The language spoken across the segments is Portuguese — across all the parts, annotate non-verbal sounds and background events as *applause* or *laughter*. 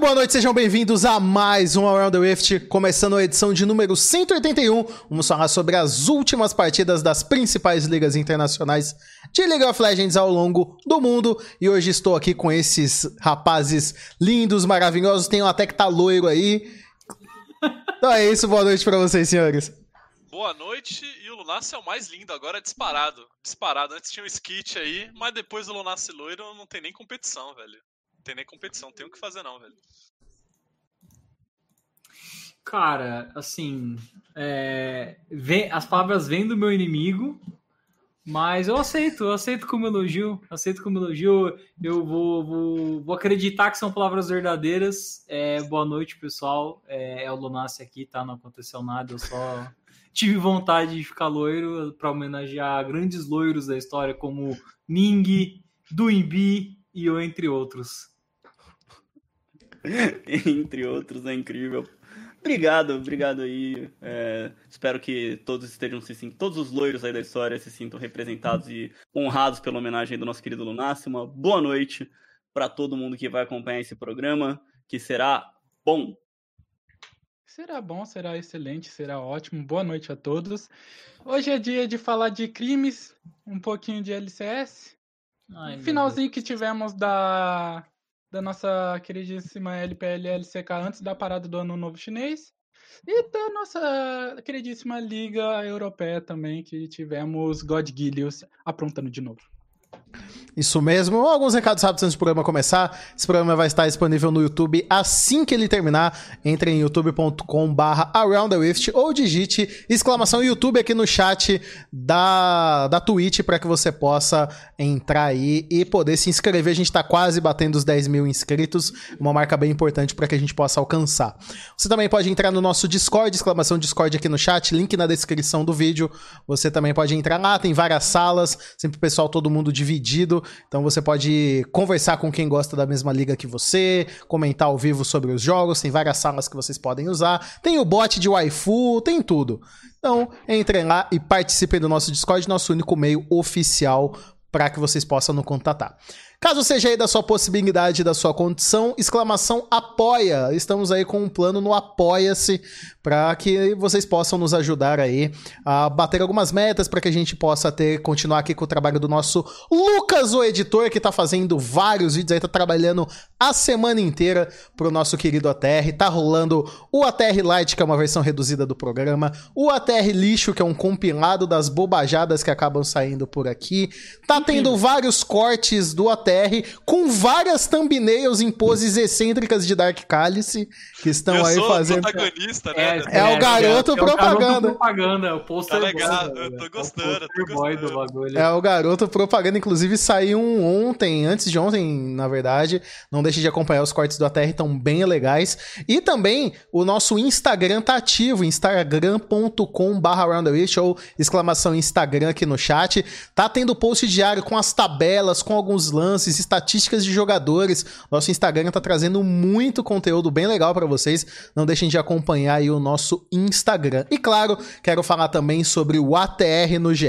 boa noite, sejam bem-vindos a mais um Around the Rift, começando a edição de número 181. Vamos falar sobre as últimas partidas das principais ligas internacionais de League of Legends ao longo do mundo. E hoje estou aqui com esses rapazes lindos, maravilhosos. Tem um até que tá loiro aí. Então é isso, boa noite para vocês, senhores. Boa noite, e o Lunacy é o mais lindo agora, disparado. Disparado. Antes tinha um skit aí, mas depois o Lunacy loiro não tem nem competição, velho. Tem nem competição, tem o que fazer não, velho. Cara, assim, é, vem, as palavras vêm do meu inimigo, mas eu aceito, eu aceito como elogio, aceito como elogio, eu vou, vou, vou acreditar que são palavras verdadeiras. É, boa noite, pessoal. É, é o Lunassi aqui, tá? Não aconteceu nada, eu só *laughs* tive vontade de ficar loiro para homenagear grandes loiros da história como Ning, Duimbi e eu, entre outros. *laughs* Entre outros, é incrível. Obrigado, obrigado aí. É, espero que todos estejam se sintam, todos os loiros aí da história se sintam representados e honrados pela homenagem do nosso querido Lunassi. Uma boa noite para todo mundo que vai acompanhar esse programa, que será bom. Será bom, será excelente, será ótimo. Boa noite a todos. Hoje é dia de falar de crimes, um pouquinho de LCS. Ai, Finalzinho que tivemos da da nossa queridíssima LPL LCK antes da parada do Ano Novo Chinês. E da nossa queridíssima Liga Europeia também, que tivemos God Gillius aprontando de novo. Isso mesmo. Alguns recados rápidos antes do programa começar. Esse programa vai estar disponível no YouTube assim que ele terminar. Entre em youtube.com/barra Around ou digite exclamação YouTube aqui no chat da, da Twitch para que você possa entrar aí e poder se inscrever. A gente está quase batendo os 10 mil inscritos, uma marca bem importante para que a gente possa alcançar. Você também pode entrar no nosso Discord, exclamação Discord aqui no chat, link na descrição do vídeo. Você também pode entrar lá, tem várias salas, sempre o pessoal, todo mundo dividido. Então você pode conversar com quem gosta da mesma liga que você, comentar ao vivo sobre os jogos, tem várias salas que vocês podem usar. Tem o bot de waifu, tem tudo. Então, entrem lá e participem do nosso Discord, nosso único meio oficial para que vocês possam nos contatar. Caso seja aí da sua possibilidade, da sua condição, exclamação apoia. Estamos aí com um plano no Apoia-se para que vocês possam nos ajudar aí a bater algumas metas para que a gente possa ter continuar aqui com o trabalho do nosso Lucas, o editor, que está fazendo vários vídeos aí, tá trabalhando a semana inteira pro nosso querido ATR. Tá rolando o ATR Lite, que é uma versão reduzida do programa, o ATR Lixo, que é um compilado das bobajadas que acabam saindo por aqui. Tá tendo vários cortes do ATR com várias thumbnails em poses excêntricas de Dark Cálice que estão eu aí sou fazendo. protagonista, né? É, é, o garoto é, propaganda. É o propaganda, o poster tá legal, boy, eu tô gostando, é o tô gostando. do bagulho. É o garoto propaganda, inclusive saiu um ontem, antes de ontem, na verdade. Não deixe de acompanhar os cortes do ATR, estão bem legais. E também o nosso Instagram tá ativo, instagram.com/barra ou exclamação Instagram aqui no chat. Tá tendo post diário com as tabelas, com alguns lances, estatísticas de jogadores. Nosso Instagram tá trazendo muito conteúdo bem legal para vocês. Não deixem de acompanhar aí o nosso Instagram. E claro, quero falar também sobre o ATR no GE,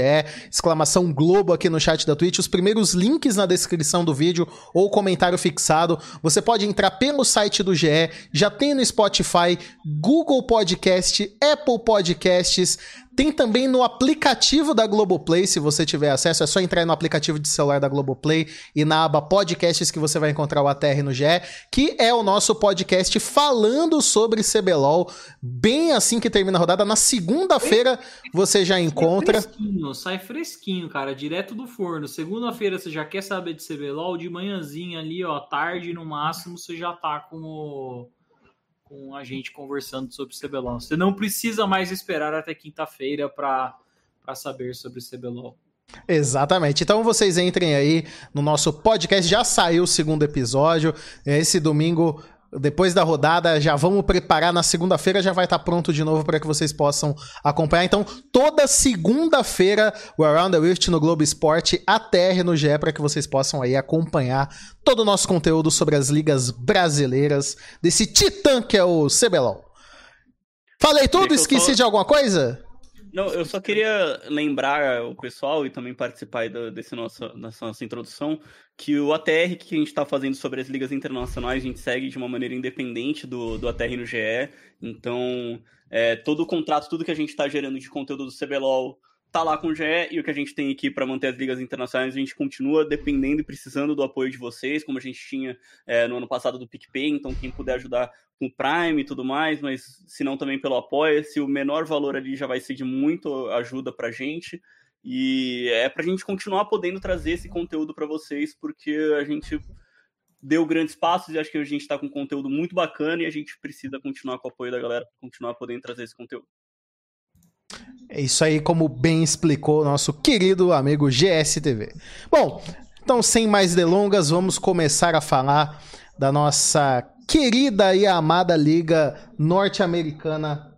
exclamação Globo aqui no chat da Twitch. Os primeiros links na descrição do vídeo ou comentário fixado. Você pode entrar pelo site do GE, já tem no Spotify, Google Podcast, Apple Podcasts. Tem também no aplicativo da Globoplay, se você tiver acesso, é só entrar no aplicativo de celular da Globoplay e na aba podcasts que você vai encontrar o ATR no GE, que é o nosso podcast falando sobre CBLOL, bem assim que termina a rodada. Na segunda-feira você já encontra. Sai fresquinho, sai fresquinho, cara, direto do forno. Segunda-feira você já quer saber de CBLOL, de manhãzinha ali, ó, tarde no máximo, você já tá com o com a gente conversando sobre CBLOL. Você não precisa mais esperar até quinta-feira para saber sobre CBLOL. Exatamente. Então vocês entrem aí no nosso podcast. Já saiu o segundo episódio. Esse domingo depois da rodada, já vamos preparar. Na segunda-feira já vai estar pronto de novo para que vocês possam acompanhar. Então, toda segunda-feira, o Around the Rift no Globo Esporte, a TR no GE, para que vocês possam aí acompanhar todo o nosso conteúdo sobre as ligas brasileiras desse titã que é o CBLOL. Falei tudo? Esqueci de alguma coisa? Não, eu só queria lembrar o pessoal e também participar do, desse nosso, dessa nossa introdução que o ATR que a gente está fazendo sobre as ligas internacionais, a gente segue de uma maneira independente do, do ATR no GE. Então, é, todo o contrato, tudo que a gente está gerando de conteúdo do CBLOL tá lá com o GE e o que a gente tem aqui para manter as ligas internacionais, a gente continua dependendo e precisando do apoio de vocês, como a gente tinha é, no ano passado do PicPay, então quem puder ajudar com o Prime e tudo mais, mas se não também pelo Apoia-se, o menor valor ali já vai ser de muito ajuda pra gente. E é pra gente continuar podendo trazer esse conteúdo para vocês, porque a gente deu grandes passos e acho que a gente está com conteúdo muito bacana e a gente precisa continuar com o apoio da galera para continuar podendo trazer esse conteúdo. É isso aí, como bem explicou nosso querido amigo GSTV. Bom, então sem mais delongas, vamos começar a falar da nossa querida e amada liga norte-americana,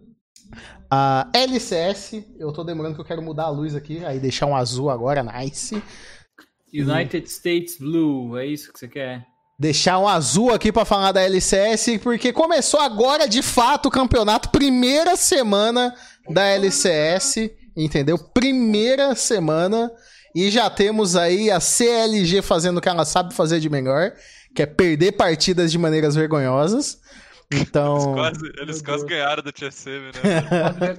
a LCS. Eu tô demorando que eu quero mudar a luz aqui, aí deixar um azul agora, nice. United States Blue, é isso que você quer? Deixar um azul aqui para falar da LCS, porque começou agora de fato o campeonato, primeira semana da LCS, entendeu? Primeira semana e já temos aí a CLG fazendo o que ela sabe fazer de melhor, que é perder partidas de maneiras vergonhosas. Então. Eles quase, eles quase ganharam da TSM, né?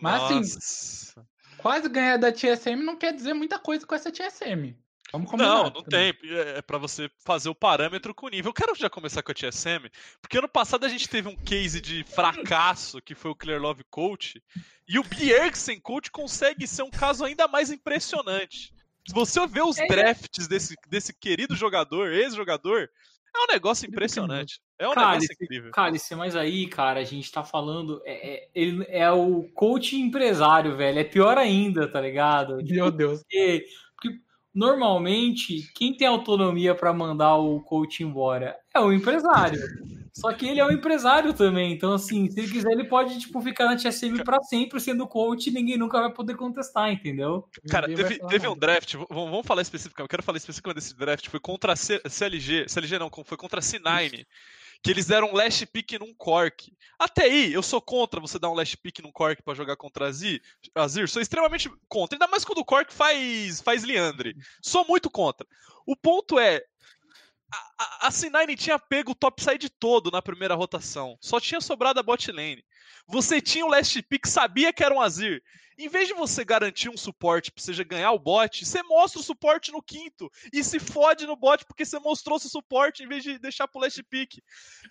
Mas assim, quase ganhar da TSM não quer dizer muita coisa com essa TSM. Vamos combinar. Não, não tem. É, é para você fazer o parâmetro com o nível. Eu quero já começar com a TSM, porque ano passado a gente teve um case de fracasso, que foi o Clear Love Coach, e o Bjergsen Coach consegue ser um caso ainda mais impressionante. Se você ver os é, drafts desse, desse querido jogador, ex-jogador, é um negócio impressionante. É um cálice, negócio incrível. Cálice, mas aí, cara, a gente tá falando. É, é, ele é o coach empresário, velho. É pior ainda, tá ligado? *laughs* Meu Deus. Porque, normalmente, quem tem autonomia para mandar o coach embora é o empresário. Só que ele é um empresário também, então assim, se ele quiser, ele pode tipo ficar na TSM para sempre sendo coach e ninguém nunca vai poder contestar, entendeu? Cara, teve, teve um draft, vamos falar especificamente, eu quero falar especificamente desse draft, foi contra a CLG, CLG não, foi contra a C9 que eles deram um last pick num Cork. Até aí, eu sou contra você dar um last pick num Cork para jogar contra Azir. Azir. Sou extremamente contra. Ainda mais quando o Cork faz, faz Leandre. Sou muito contra. O ponto é. A, a, a C9 tinha pego o topside todo na primeira rotação. Só tinha sobrado a bot lane. Você tinha o last pick, sabia que era um Azir. Em vez de você garantir um suporte pra você ganhar o bot, você mostra o suporte no quinto e se fode no bot porque você mostrou seu suporte em vez de deixar pro last pick.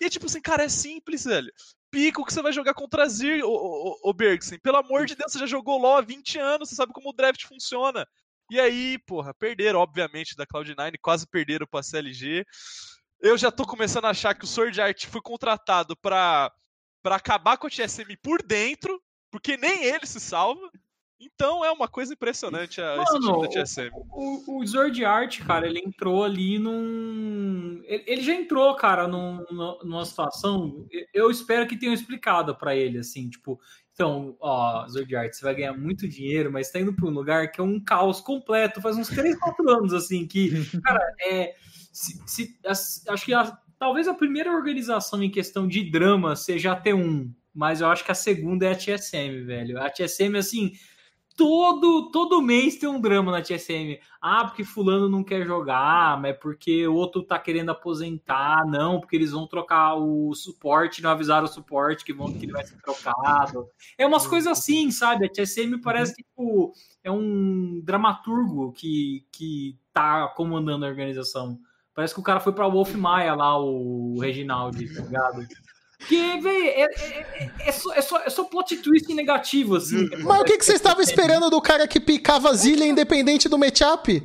E é tipo assim, cara, é simples, velho. Pico que você vai jogar contra Azir, o, o, o Bergsen. Pelo amor de Deus, você já jogou LoL há 20 anos, você sabe como o draft funciona. E aí, porra, perderam, obviamente, da Cloud9, quase perderam pra CLG. Eu já tô começando a achar que o Sword Art foi contratado pra, pra acabar com o TSM por dentro, porque nem ele se salva. Então é uma coisa impressionante a, Mano, esse time da TSM. O, o, o Sword Art, cara, ele entrou ali num. Ele, ele já entrou, cara, num, numa situação. Eu espero que tenham explicado para ele, assim, tipo. Então, ó, Sword Art, você vai ganhar muito dinheiro, mas tá indo pra um lugar que é um caos completo. Faz uns 3, 4 anos, assim, que, cara, é. Se, se, acho que a, talvez a primeira organização em questão de drama seja a T1, mas eu acho que a segunda é a TSM, velho. A TSM, assim, todo todo mês tem um drama na TSM. Ah, porque fulano não quer jogar, mas porque o outro tá querendo aposentar, não, porque eles vão trocar o suporte, não avisaram o suporte que, vão, que ele vai ser trocado. É umas coisas assim, sabe? A TSM parece tipo é um dramaturgo que, que tá comandando a organização. Parece que o cara foi pra Wolf Maia lá, o Reginaldi, tá ligado? Porque, velho, é, é, é, só, é, só, é só plot twist negativo, assim. Mas o que, que você estava esperando do cara que picava Zilha independente do matchup?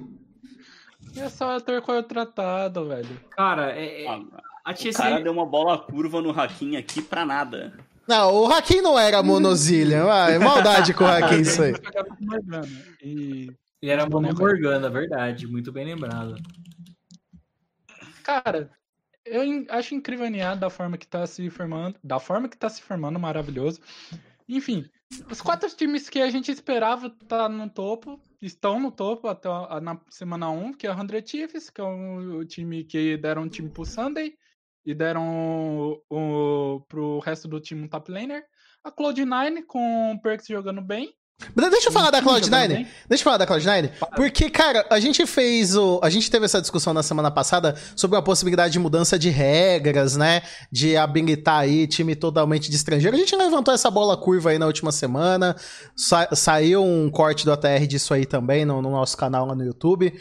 É só ator contratado, velho. Cara, é, é, a TSM... O cara deu uma bola curva no Hakim aqui pra nada. Não, o Hakim não era monozilha. Ah, é maldade com o Hakim isso aí. E... Ele era Mono Morgana, verdade. Muito bem lembrado. Cara, eu acho incrível a NA da forma que tá se formando, da forma que tá se formando, maravilhoso. Enfim, os quatro times que a gente esperava tá no topo, estão no topo até a, na semana 1, que é o 100 Chiefs, que é o, o, time que deram um time pro Sunday e deram o, o, pro resto do time um top laner. A Cloud9 com o Perks jogando bem, Deixa eu falar da Jogando Cloud9. bem? Deixa eu falar da Cloud9. Porque, cara, a gente fez o. A gente teve essa discussão na semana passada sobre a possibilidade de mudança de regras, né? De habilitar aí time totalmente de estrangeiro. A gente levantou essa bola curva aí na última semana. Sa- saiu um corte do ATR disso aí também no, no nosso canal lá no YouTube.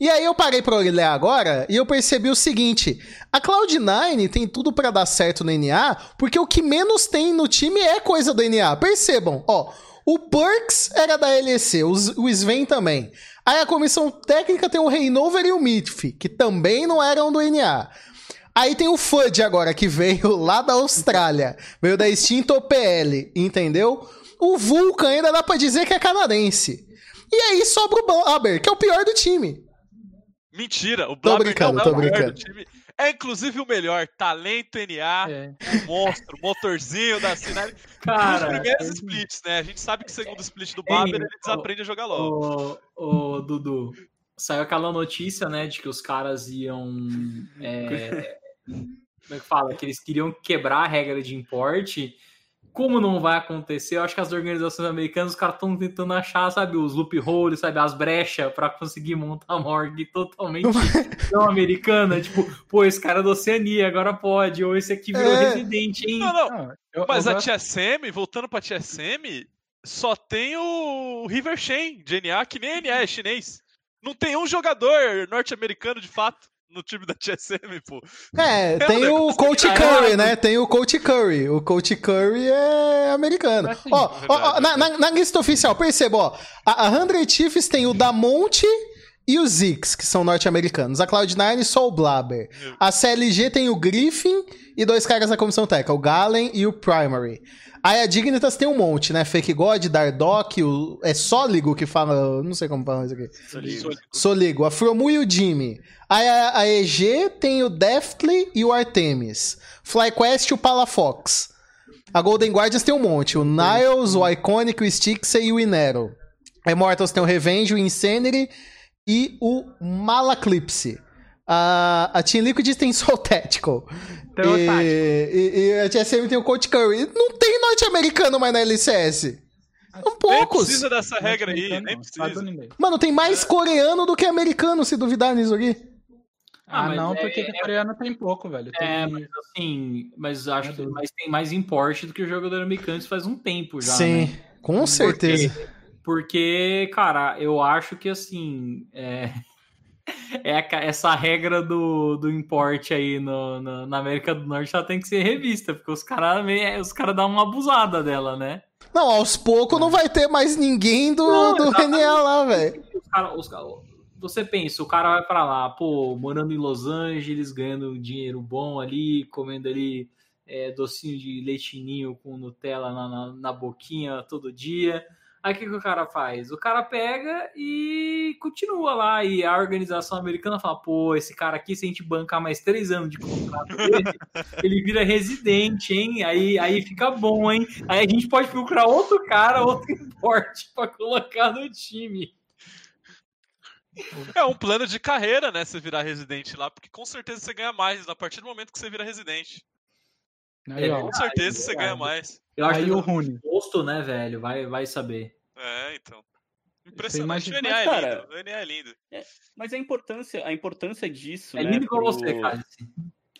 E aí eu parei pra olhar agora e eu percebi o seguinte: a Cloud9 tem tudo pra dar certo no NA, porque o que menos tem no time é coisa do NA. Percebam, ó. O Burks era da LEC, o Sven também. Aí a comissão técnica tem o Reinover e o Mitf, que também não eram do NA. Aí tem o FUD agora, que veio *laughs* lá da Austrália. Veio da extinta OPL, entendeu? O Vulcan ainda dá pra dizer que é canadense. E aí sobra o Blaber, que é o pior do time. Mentira, o Blaber brincando, não é tô brincando. do time. É inclusive o melhor. Talento NA, É. monstro, motorzinho da Sinai. Cara, primeiros splits, né? A gente sabe que o segundo split do Baber, ele desaprende a jogar LOL. Ô, ô, Dudu, saiu aquela notícia, né, de que os caras iam. é, *laughs* como é que fala? Que eles queriam quebrar a regra de importe. Como não vai acontecer, eu acho que as organizações americanas, os caras estão tentando achar, sabe, os loopholes, sabe, as brechas pra conseguir montar uma org totalmente não americana. Tipo, pô, esse cara é da Oceania, agora pode. Ou esse aqui virou É. residente, hein? Não, não. Não, eu- Mas eu a TSM, voltando pra TSM, só tem o River Shen de NA, que nem NA é chinês. Não tem um jogador norte-americano de fato no time da TSM, pô. É, *laughs* tem o Coach Curry, né? Tem o Coach Curry. O Coach Curry é americano. Assim, Ó, ó, ó, na, na- na lista oficial, perceba, ó. A, a 100 Chiefs tem o Damonte e o Zix, que são norte-americanos. A Cloud9 só o Blaber. A CLG tem o Griffin e dois caras da comissão técnica, o Galen e o Primary. Aí a Dignitas tem um monte, né? Fake God, Dardock, o... é Sóligo que fala. Não sei como falar isso aqui. Soligo, a Fromu e o Jimmy. Aí a, a EG tem o Deftly e o Artemis. FlyQuest e o Palafox. A Golden Guardians tem um monte. O Niles, o Iconic, o Stixey e o Inero. A Immortals tem o Revenge, o Insanity e o Malaclipse. A, a Team Liquid tem só o Tactical. Tem o e, Tactical. e, e a TSM tem o Coach Curry. Não tem norte-americano mais na LCS. São Nem poucos. precisa dessa regra aí, Não, nem precisa. Mano, tem mais coreano do que americano, se duvidar nisso aqui. Ah, Ah, não, é- porque o coreano tem pouco, velho. Tem... É, mas assim, mas acho que mas tem mais importe do que o jogador americano isso faz um tempo já. Sim, né? com certeza. Porque, cara, eu acho que assim. É, *laughs* é essa regra do, do importe aí no, no- na América do Norte ela tem que ser revista, porque os caras os cara dão uma abusada dela, né? Não, aos poucos não vai ter mais ninguém do, Não, do. NA lá, velho. Você pensa, o cara vai pra lá, pô, morando em Los Angeles, ganhando dinheiro bom ali, comendo ali é, docinho de leitinho com Nutella na, na, na boquinha todo dia. Aí o que, que o cara faz? O cara pega e continua lá. E a organização americana fala: pô, esse cara aqui, se a gente bancar mais três anos de contrato dele, ele vira residente, hein? Aí, aí fica bom, hein? Aí a gente pode procurar outro cara, outro importe *laughs* pra colocar no time. É um plano de carreira, né? Você virar residente lá, porque com certeza você ganha mais a partir do momento que você vira residente. Aí, ó. Com certeza você ganha mais. Eu acho Aí que o Rune. gosto, né, velho? Vai, vai saber. É, então. Impressionante. O NA Mas, é cara, lindo. O NA é lindo. Mas a importância, a importância disso, É né, lindo igual pro- você, cara.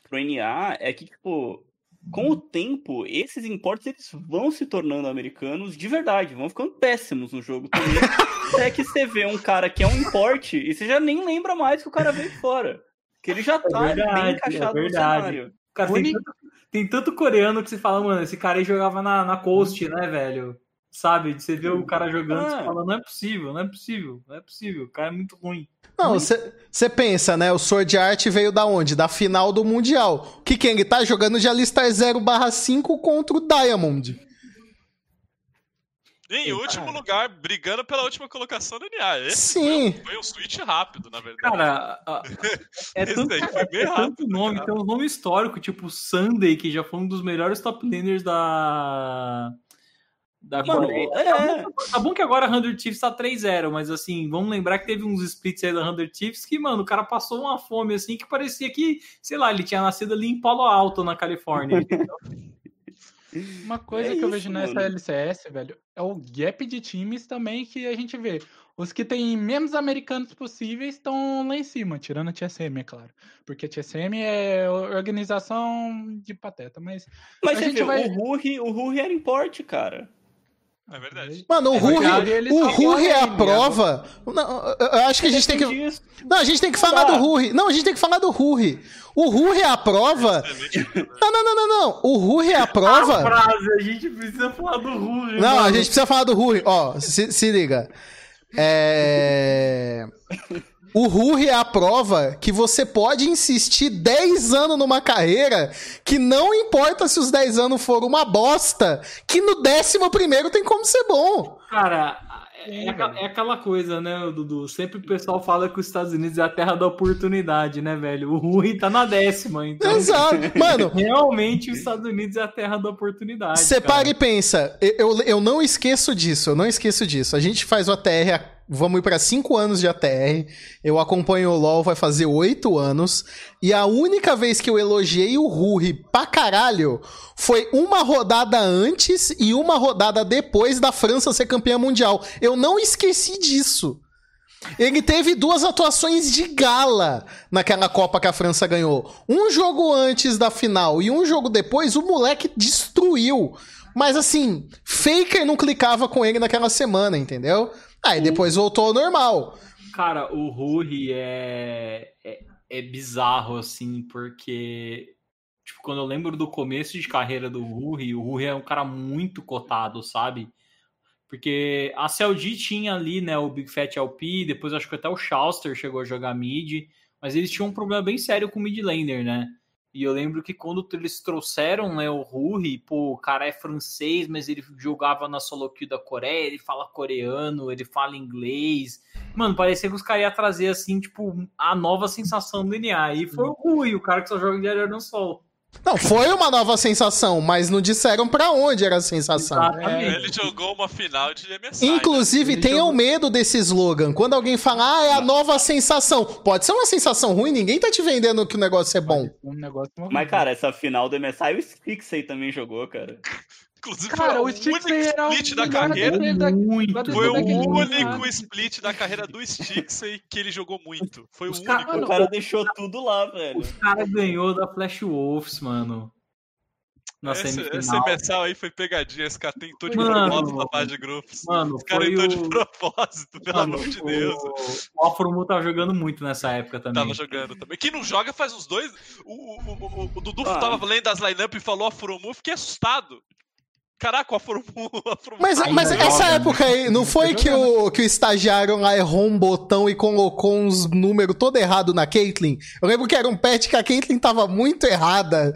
pro NA é que, tipo, com o tempo, esses importes eles vão se tornando americanos de verdade, vão ficando péssimos no jogo também. *laughs* Até que você vê um cara que é um importe e você já nem lembra mais que o cara veio de fora. Que ele já tá verdade, bem é encaixado no verdade. cenário. Cara, tem tanto, tem tanto coreano que você fala, mano, esse cara aí jogava na, na Coast, né, velho? Sabe? Você vê o cara jogando, você Ah. fala, não é possível, não é possível, não é possível. O cara é muito ruim. Não, você pensa, né? O Sword Art veio da onde? Da final do Mundial. O ele tá jogando de Alistar 0/5 contra o Diamond. E em Eita. último lugar, brigando pela última colocação do NA. Esse Sim. Foi, um- foi um switch rápido, na verdade. Cara, *laughs* é Esse tanto, daí foi é bem tanto rápido, nome, cara. tem um nome histórico, tipo Sunday, que já foi um dos melhores top laners da. Da Mano, é. Tá bom que agora a 100 Chiefs tá 3-0, mas assim, vamos lembrar que teve uns splits aí da 100 Chiefs que, mano, o cara passou uma fome assim que parecia que, sei lá, ele tinha nascido ali em Palo Alto, na Califórnia. entendeu? *laughs* Uma *laughs* coisa É que eu isso, vejo nessa mano. LCS, velho, é o gap de times também que a gente vê. Os que têm menos americanos possíveis estão lá em cima, tirando a TSM, é claro. Porque a TSM é organização de pateta, mas Mas A gente vê, vai- o Ruri, o Ruri era importe, cara. É verdade. Mano, o É ele o corre é a prova. Não, eu- acho que a gente tem que. Não, a gente tem que falar do Ruri. Não, a gente tem que falar do Ruri. O Ruri é a prova. Não, não, não, não, não. O Ruri é a prova. Frase, a gente precisa falar do Rui. Não, a gente precisa falar do Ruri. Ó, se, se liga. É. *laughs* O Ruri é a prova que você pode insistir 10 anos numa carreira que não importa se os 10 anos foram uma bosta, que no décimo primeiro tem como ser bom. Cara, é, é é aquela coisa, né, Dudu? Sempre o pessoal fala que os Estados Unidos é a terra da oportunidade, né, velho? O Rui tá na décima, então. Exato. *laughs* Mano, Realmente os Estados Unidos é a terra da oportunidade. Você para e pensa, eu, eu, eu não esqueço disso, eu não esqueço disso. A gente faz o ATR, há- vamos ir pra 5 anos de ATR. Eu acompanho o LoL, vai fazer 8 anos. E a única vez que eu elogiei o Ruri pra caralho foi uma rodada antes e uma rodada depois da França ser campeã mundial. Eu não esqueci disso. Ele teve duas atuações de gala naquela Copa que a França ganhou. Um jogo antes da final e um jogo depois, o moleque destruiu. Mas assim, Faker não clicava com ele naquela semana, entendeu? Aí depois voltou ao normal. Cara, o Rui é, é, é bizarro, assim, porque. Tipo, quando eu lembro do começo de carreira do Rui, o Rui é um cara muito cotado, sabe? Porque a CLG tinha ali, né, o Big Fat LP, depois acho que até o Shauster chegou a jogar mid, mas eles tinham um problema bem sério com o mid laner, né? E eu lembro que quando eles trouxeram né, o Rui, pô, o cara é francês, mas ele jogava na solo queue da Coreia, ele fala coreano, ele fala inglês. Mano, parecia que os caras iam trazer, assim, tipo, a nova sensação do NA. E foi o Rui, o cara que só joga de Aéreo no Sol. Não, foi uma nova sensação, mas não disseram pra onde era a sensação. Exatamente. Ele jogou uma final de MSI. Inclusive, Ele tenham jogou- medo desse slogan. Quando alguém fala, ah, é a nova sensação. Pode ser uma sensação ruim, ninguém tá te vendendo que o negócio é bom. um negócio Mas, cara, essa final do MSI, o Stixey também jogou, cara. Inclusive, Cara, foi o o único split da carreira. Muito. Foi o único split da carreira do Stixey que ele jogou muito. Foi Os o caras- único. O cara deixou tudo lá, velho. O cara ganhou da Flash Wolves, mano. Na Esse, semifinal. esse MSL aí foi pegadinha. Esse cara tentou de Mano. propósito na fase de grupos. Mano, Os caras foi entrou o... de propósito, pelo Mano, amor de o- Deus. O Alfromu tava jogando muito nessa época também. Tava jogando também. Quem não joga faz uns dois. O, o, o, o- o Dudu Ah. tava lendo as lineup e falou a Furomu, eu fiquei assustado. Caraca, a Furomu. A *laughs* Furomu Mas, mas joga, essa né? época aí, não foi que o, que o estagiário lá errou um botão e colocou uns números todo errado na Caitlyn? Eu lembro que era um patch que a Caitlyn tava muito errada.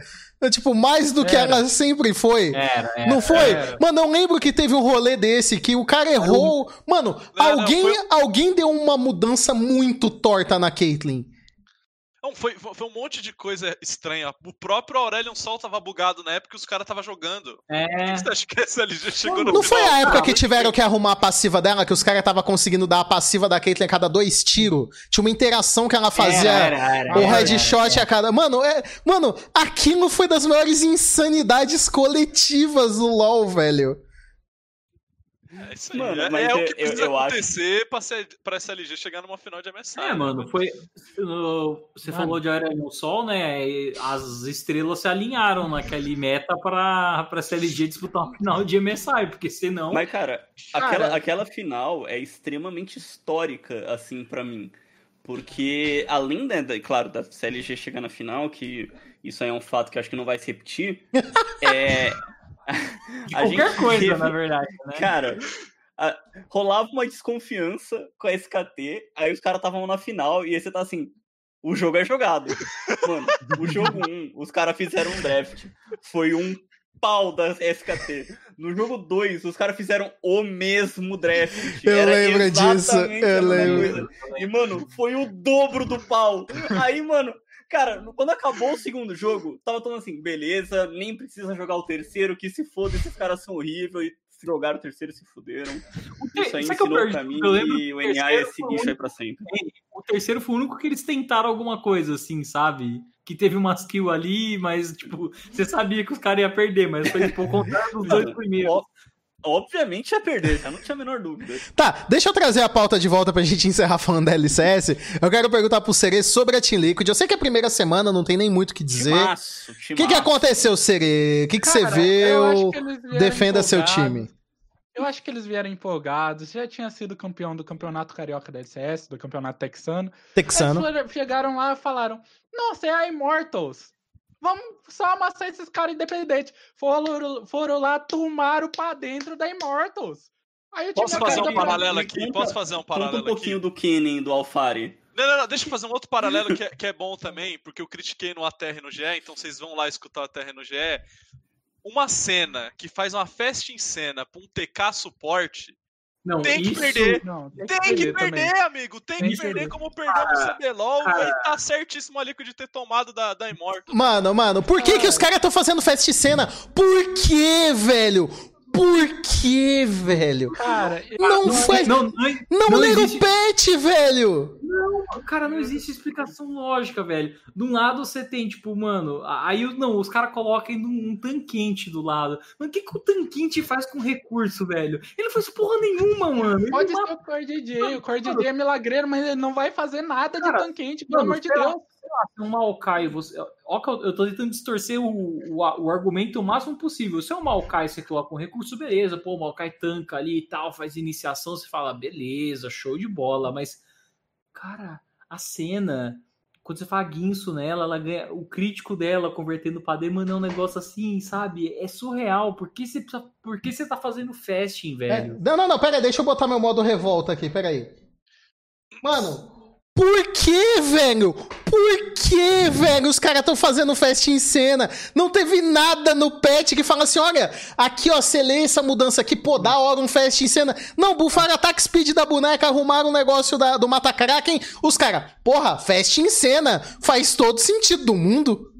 Tipo, mais do que Era. ela sempre foi. Era, era. Não foi? era. Mano, eu lembro que teve um rolê desse que o cara errou. Mano, Não, não, alguém, foi- alguém deu uma mudança muito torta na Caitlyn. Não, foi, foi um monte de coisa estranha. O próprio Aurelion Sol tava bugado na época que os caras tava jogando. É. Você acha que a SLG chegou no Não foi final? a época Ah, que tiveram que arrumar a passiva dela, que os caras estavam conseguindo dar a passiva da Caitlyn a cada dois tiros? Tinha uma interação que ela fazia. Era, era, era, o headshot a cada. Mano, é... Mano, aquilo foi das maiores insanidades coletivas do LoL, velho. É isso aí. Mano, é, mas é o eu- que precisa eu acho- acontecer pra, ser, pra SLG chegar numa final de MSI. É, mano, foi. Você Mano. falou de Aéreo no Sol, né? e As estrelas se alinharam naquele meta pra, pra CLG disputar uma final de MSI, porque senão. Mas, cara, Cara. Aquela, aquela final é extremamente histórica, assim, pra mim. Porque, além, da, da- claro, da CLG chegar na final, que isso aí é um fato que eu acho que não vai se repetir, *laughs* é. *laughs* qualquer gente coisa, teve- na verdade, né? Cara, a- rolava uma desconfiança com a SKT, aí os caras estavam na final e aí você tá assim. O jogo é jogado. Mano, o jogo 1, os caras fizeram um draft. Foi um pau da SKT. No jogo 2, os caras fizeram o mesmo draft. Eu Era lembro disso, exatamente a eu mesma lembro. coisa. E, mano, foi o dobro do pau. Aí, mano, cara, quando acabou o segundo jogo, tava todo assim, beleza, nem precisa jogar o terceiro, que se foda, esses caras são horríveis. E se jogaram o terceiro, se fuderam. Isso aí Sabe que eu ensinou perdi? pra mim Eu lembro que o NA ia terceiro foi seguir o isso aí pra sempre. O terceiro foi o único que eles tentaram alguma coisa, assim, sabe? que teve umas kills ali, mas, tipo, você sabia que os caras iam perder, mas foi, tipo, o contrário dos dois *laughs* primeiros. Obviamente ia perder, já não tinha a menor dúvida. Tá, deixa eu trazer a pauta de volta pra gente encerrar falando da LCS. Eu quero perguntar pro Serê sobre a Team Liquid. Eu sei que é a primeira semana não tem nem muito o que dizer. Timaço, O que, que aconteceu, Serê? O que, que você Cara, eu acho viu? que eles vieram Defenda seu time. Eu acho que eles vieram empolgados. Já tinha sido campeão do campeonato carioca da LCS, do campeonato texano. Texano. Foram- chegaram lá e falaram: Nossa, é a Immortals. Vamos só amassar esses caras independentes. Foram, foram lá, tomaram pra dentro da Immortals. Aí time Posso fazer um paralelo aqui? conta- Posso fazer um Conta um paralelo pouquinho aqui? do Kennen, do Alfari. Não, não, não, deixa eu fazer um outro paralelo que é, que é bom também, porque eu critiquei no ATR no GE, então vocês vão lá escutar o ATR no GE. Uma cena que faz uma festa em cena pra um TK suporte, Não, Tem que isso, perder. Não, tem tem que também. perder, amigo, tem, Tem que que perder perder. como perdeu no CBLOL, cara. e tá certíssimo ali de ter tomado da, da Immortal. Mano, mano, por que, que os caras estão fazendo festa de cena? Por que, velho? Por que, velho? Cara, Não foi. Não, Não, não, não, não leram existe- pet, velho! Cara, não existe explicação lógica, velho. De um lado você tem, tipo, mano, aí não, os caras colocam um, um tanquente do lado. Mas o que, que o tanquente faz com recurso, velho? Ele não faz porra nenhuma, mano. Ele pode não ser o Core DJ. O Core DJ é milagreiro, mas ele não vai fazer nada de Cara, tanquente, pelo mano, amor de sei lá. Se um Maokai, você. Eu, tô tentando distorcer o, o, o argumento o máximo possível. Se é um Maokai, você coloca um recurso, beleza. Pô, o Maokai tanca ali e tal, faz iniciação, você fala, beleza, show de bola. Mas, cara, a cena, quando você fala guinso nela, ela ganha. O crítico dela convertendo pra D, mano, é um negócio assim, sabe? É surreal. Por que você, precisa, por que você tá fazendo fasting, É, velho? não, não, não, pera aí, deixa eu botar meu modo revolta aqui, pera aí. Mano, por que, velho? Por que, velho? Os caras estão fazendo festa em cena. Não teve nada no patch que fala assim: olha, aqui ó, você lê essa mudança aqui, pô, da hora um festa em cena. Não, bufaram ataque speed da boneca, arrumaram o negócio da, do Mata Kraken. Os caras, porra, festa em cena. Faz todo sentido do mundo.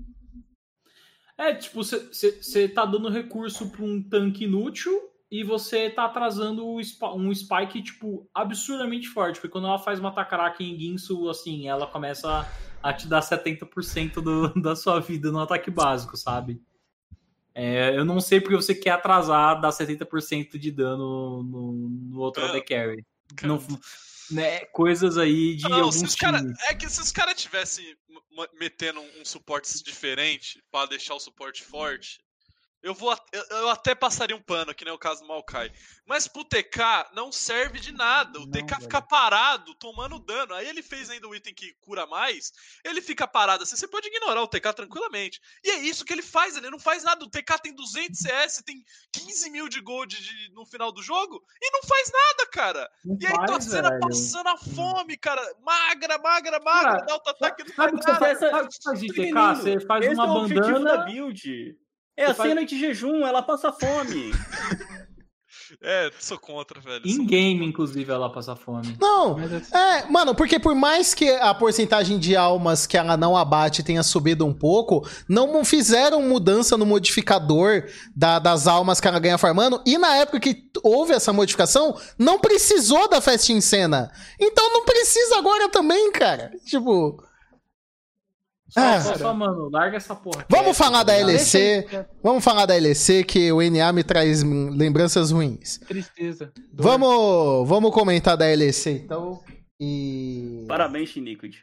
É, tipo, você tá dando recurso pra um tanque inútil e você tá atrasando um spike, tipo, absurdamente forte. Porque quando ela faz uma Takaraki em Ginsu, assim, ela começa a te dar 70% do, *laughs* da sua vida no ataque básico, sabe? É, eu não sei porque você quer atrasar, dar 70% de dano no, no outro AD Carry. Não, né, coisas aí de Não, se alguns cara, é que se os caras tivessem metendo um, um suporte diferente pra deixar o suporte forte, eu vou eu, eu até passaria um pano, que nem o caso do Maokai. Mas pro TK não serve de nada. O Não, TK velho. fica parado, tomando dano. Aí ele fez ainda o item que cura mais. Ele fica parado assim. Você pode ignorar o TK tranquilamente. E é isso que ele faz. Ele não faz nada. O TK tem 200 CS, tem 15 mil de gold de- no final do jogo e não faz nada, cara. Não E aí tua faz, cena velho. passando a fome, cara. Magra, magra, magra, Cara, dá Sabe o que você nada. faz? Essa- Sabe o que você faz de TK? Você faz Esse uma é o objetivo da bandana. build. É Você a faz- cena de jejum, ela passa fome. *laughs* É, sou contra, velho. Em game, inclusive, ela passa fome. Não, assim, É, mano, porque por mais que a porcentagem de almas que ela não abate tenha subido um pouco, não fizeram mudança no modificador da- das almas que ela ganha farmando. E na época que houve essa modificação, não precisou da festa em cena. Então não precisa agora também, cara. Tipo. Só, Ah. só, só, mano, larga essa porra. Vamos quieta, falar tá da? LEC. é Vamos falar da LEC, que o NA me traz lembranças ruins. tristeza. dor. Vamos, vamos comentar da LEC, então. E. Parabéns, Shiniquid.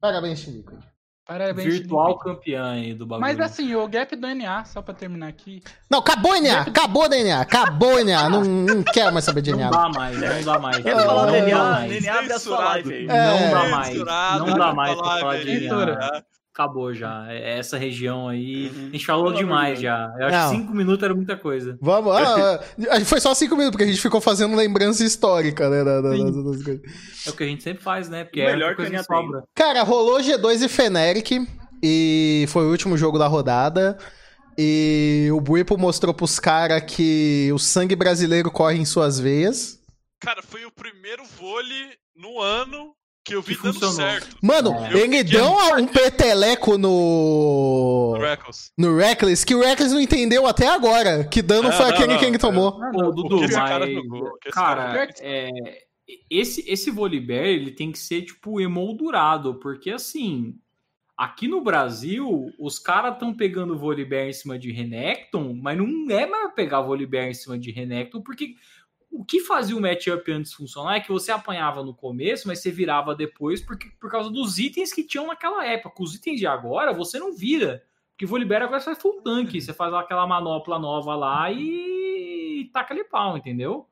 Parabéns, Chinico. Parabéns, Virtual Felipe. campeã aí do bagulho. Mas assim, o gap do NA, só pra terminar aqui. Não, acabou o NA, acabou o NA, acabou o NA. Não, não quero mais saber de Não NA. dá mais, não dá mais. Quer É, falar do é, NA? mais. NA abre a sua live aí. É. Não dá mais. Censurado, Não dá mais pra falar de velho. Acabou já. É- Essa região aí. Uhum. A gente falou Pelo demais Deus. já. Eu acho Não. que cinco minutos era muita coisa. Vamos. ah, ah, foi só cinco minutos, porque a gente ficou fazendo lembrança histórica, né? da- da- das- das coisas. É o que a gente sempre faz, né? Porque Melhor é a que coisa a que minha tem. sobra. Cara, rolou G2 e Feneric. E foi o último jogo da rodada. E o Buipo mostrou pros caras que o sangue brasileiro corre em suas veias. Cara, foi o primeiro vôlei no ano que eu vi Que dando funcionou. certo. Mano, É. ele deu um peteleco no. Records. No Reckless, que o Reckless não entendeu até agora. Que dano Não, foi não, aquele não, que ele não. tomou. Ô, Dudu, mas. cara jogou, cara, cara é, esse, esse Volibear, ele tem que ser, tipo, emoldurado, porque assim. Aqui no Brasil, os caras estão pegando o Volibear em cima de Renekton, mas não é mais pegar o Volibear em cima de Renekton, porque o que fazia o matchup antes funcionar é que você apanhava no começo, mas você virava depois porque, por causa dos itens que tinham naquela época. Os itens de agora, você não vira. Porque Volibear agora você faz full tank, você faz aquela manopla nova lá e taca ali pau, entendeu?